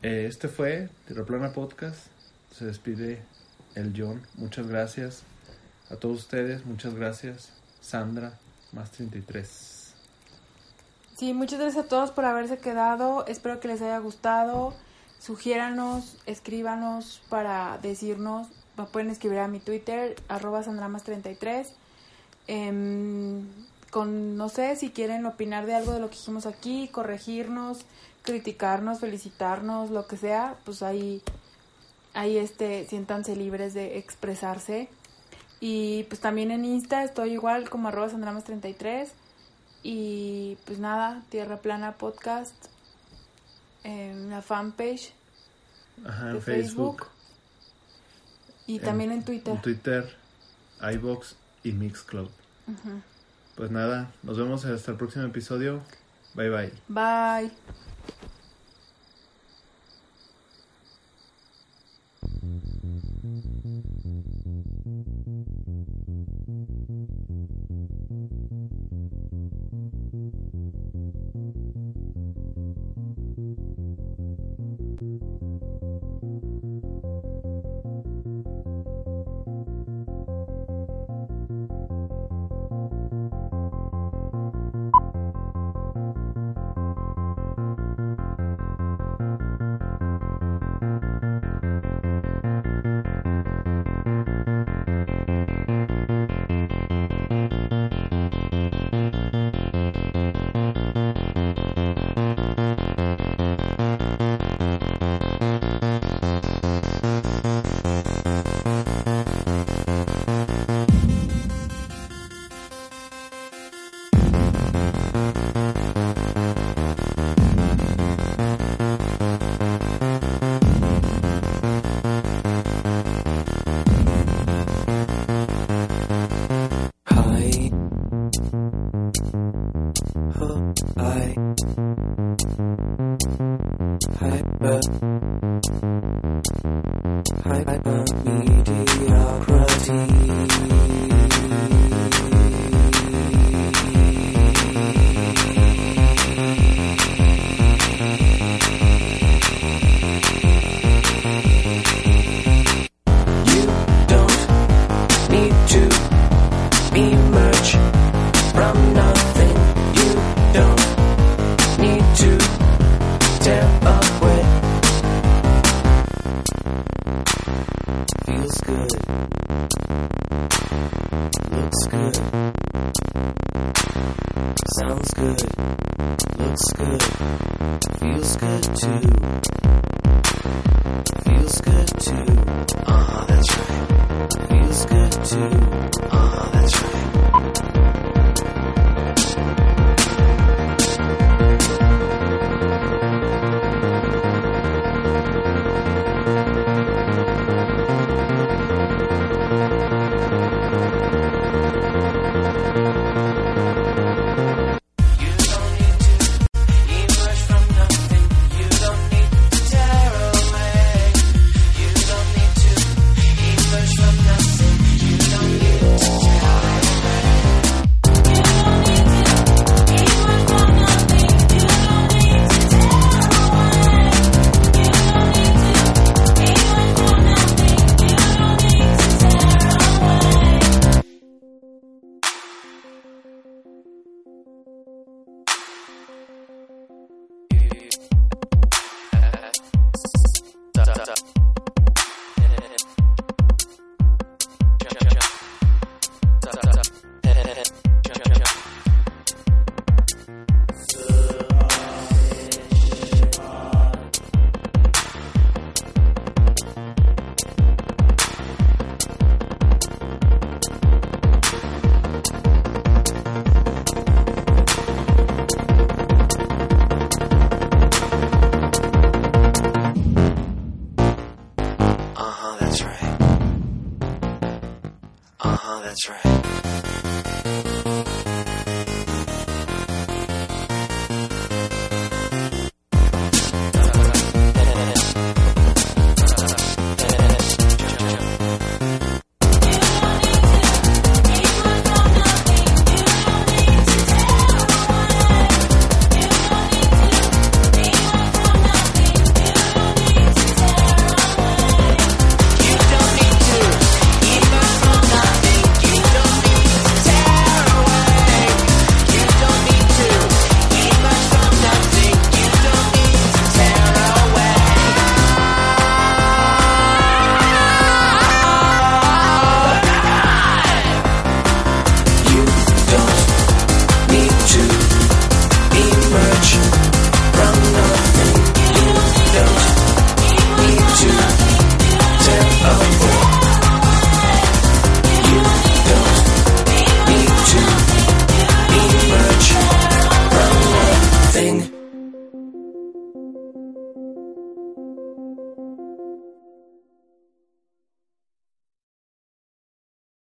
eh, este fue Tiraplana Podcast. Se despide el John. Muchas gracias a todos ustedes. Muchas gracias, Sandra, más 33. Sí, muchas gracias a todos por haberse quedado. Espero que les haya gustado. sugiéranos, escríbanos para decirnos, me pueden escribir a mi Twitter, arroba sandramas33, em, con, no sé, si quieren opinar de algo de lo que dijimos aquí, corregirnos, criticarnos, felicitarnos, lo que sea, pues ahí, ahí este, siéntanse libres de expresarse. Y pues también en Insta estoy igual como arroba sandramas33. Y pues nada, Tierra Plana Podcast, en la fanpage Ajá, de en Facebook. Facebook, y en- también en Twitter. en Twitter, iBox y Mixcloud. Pues nada, nos vemos hasta el próximo episodio. Bye bye. Bye.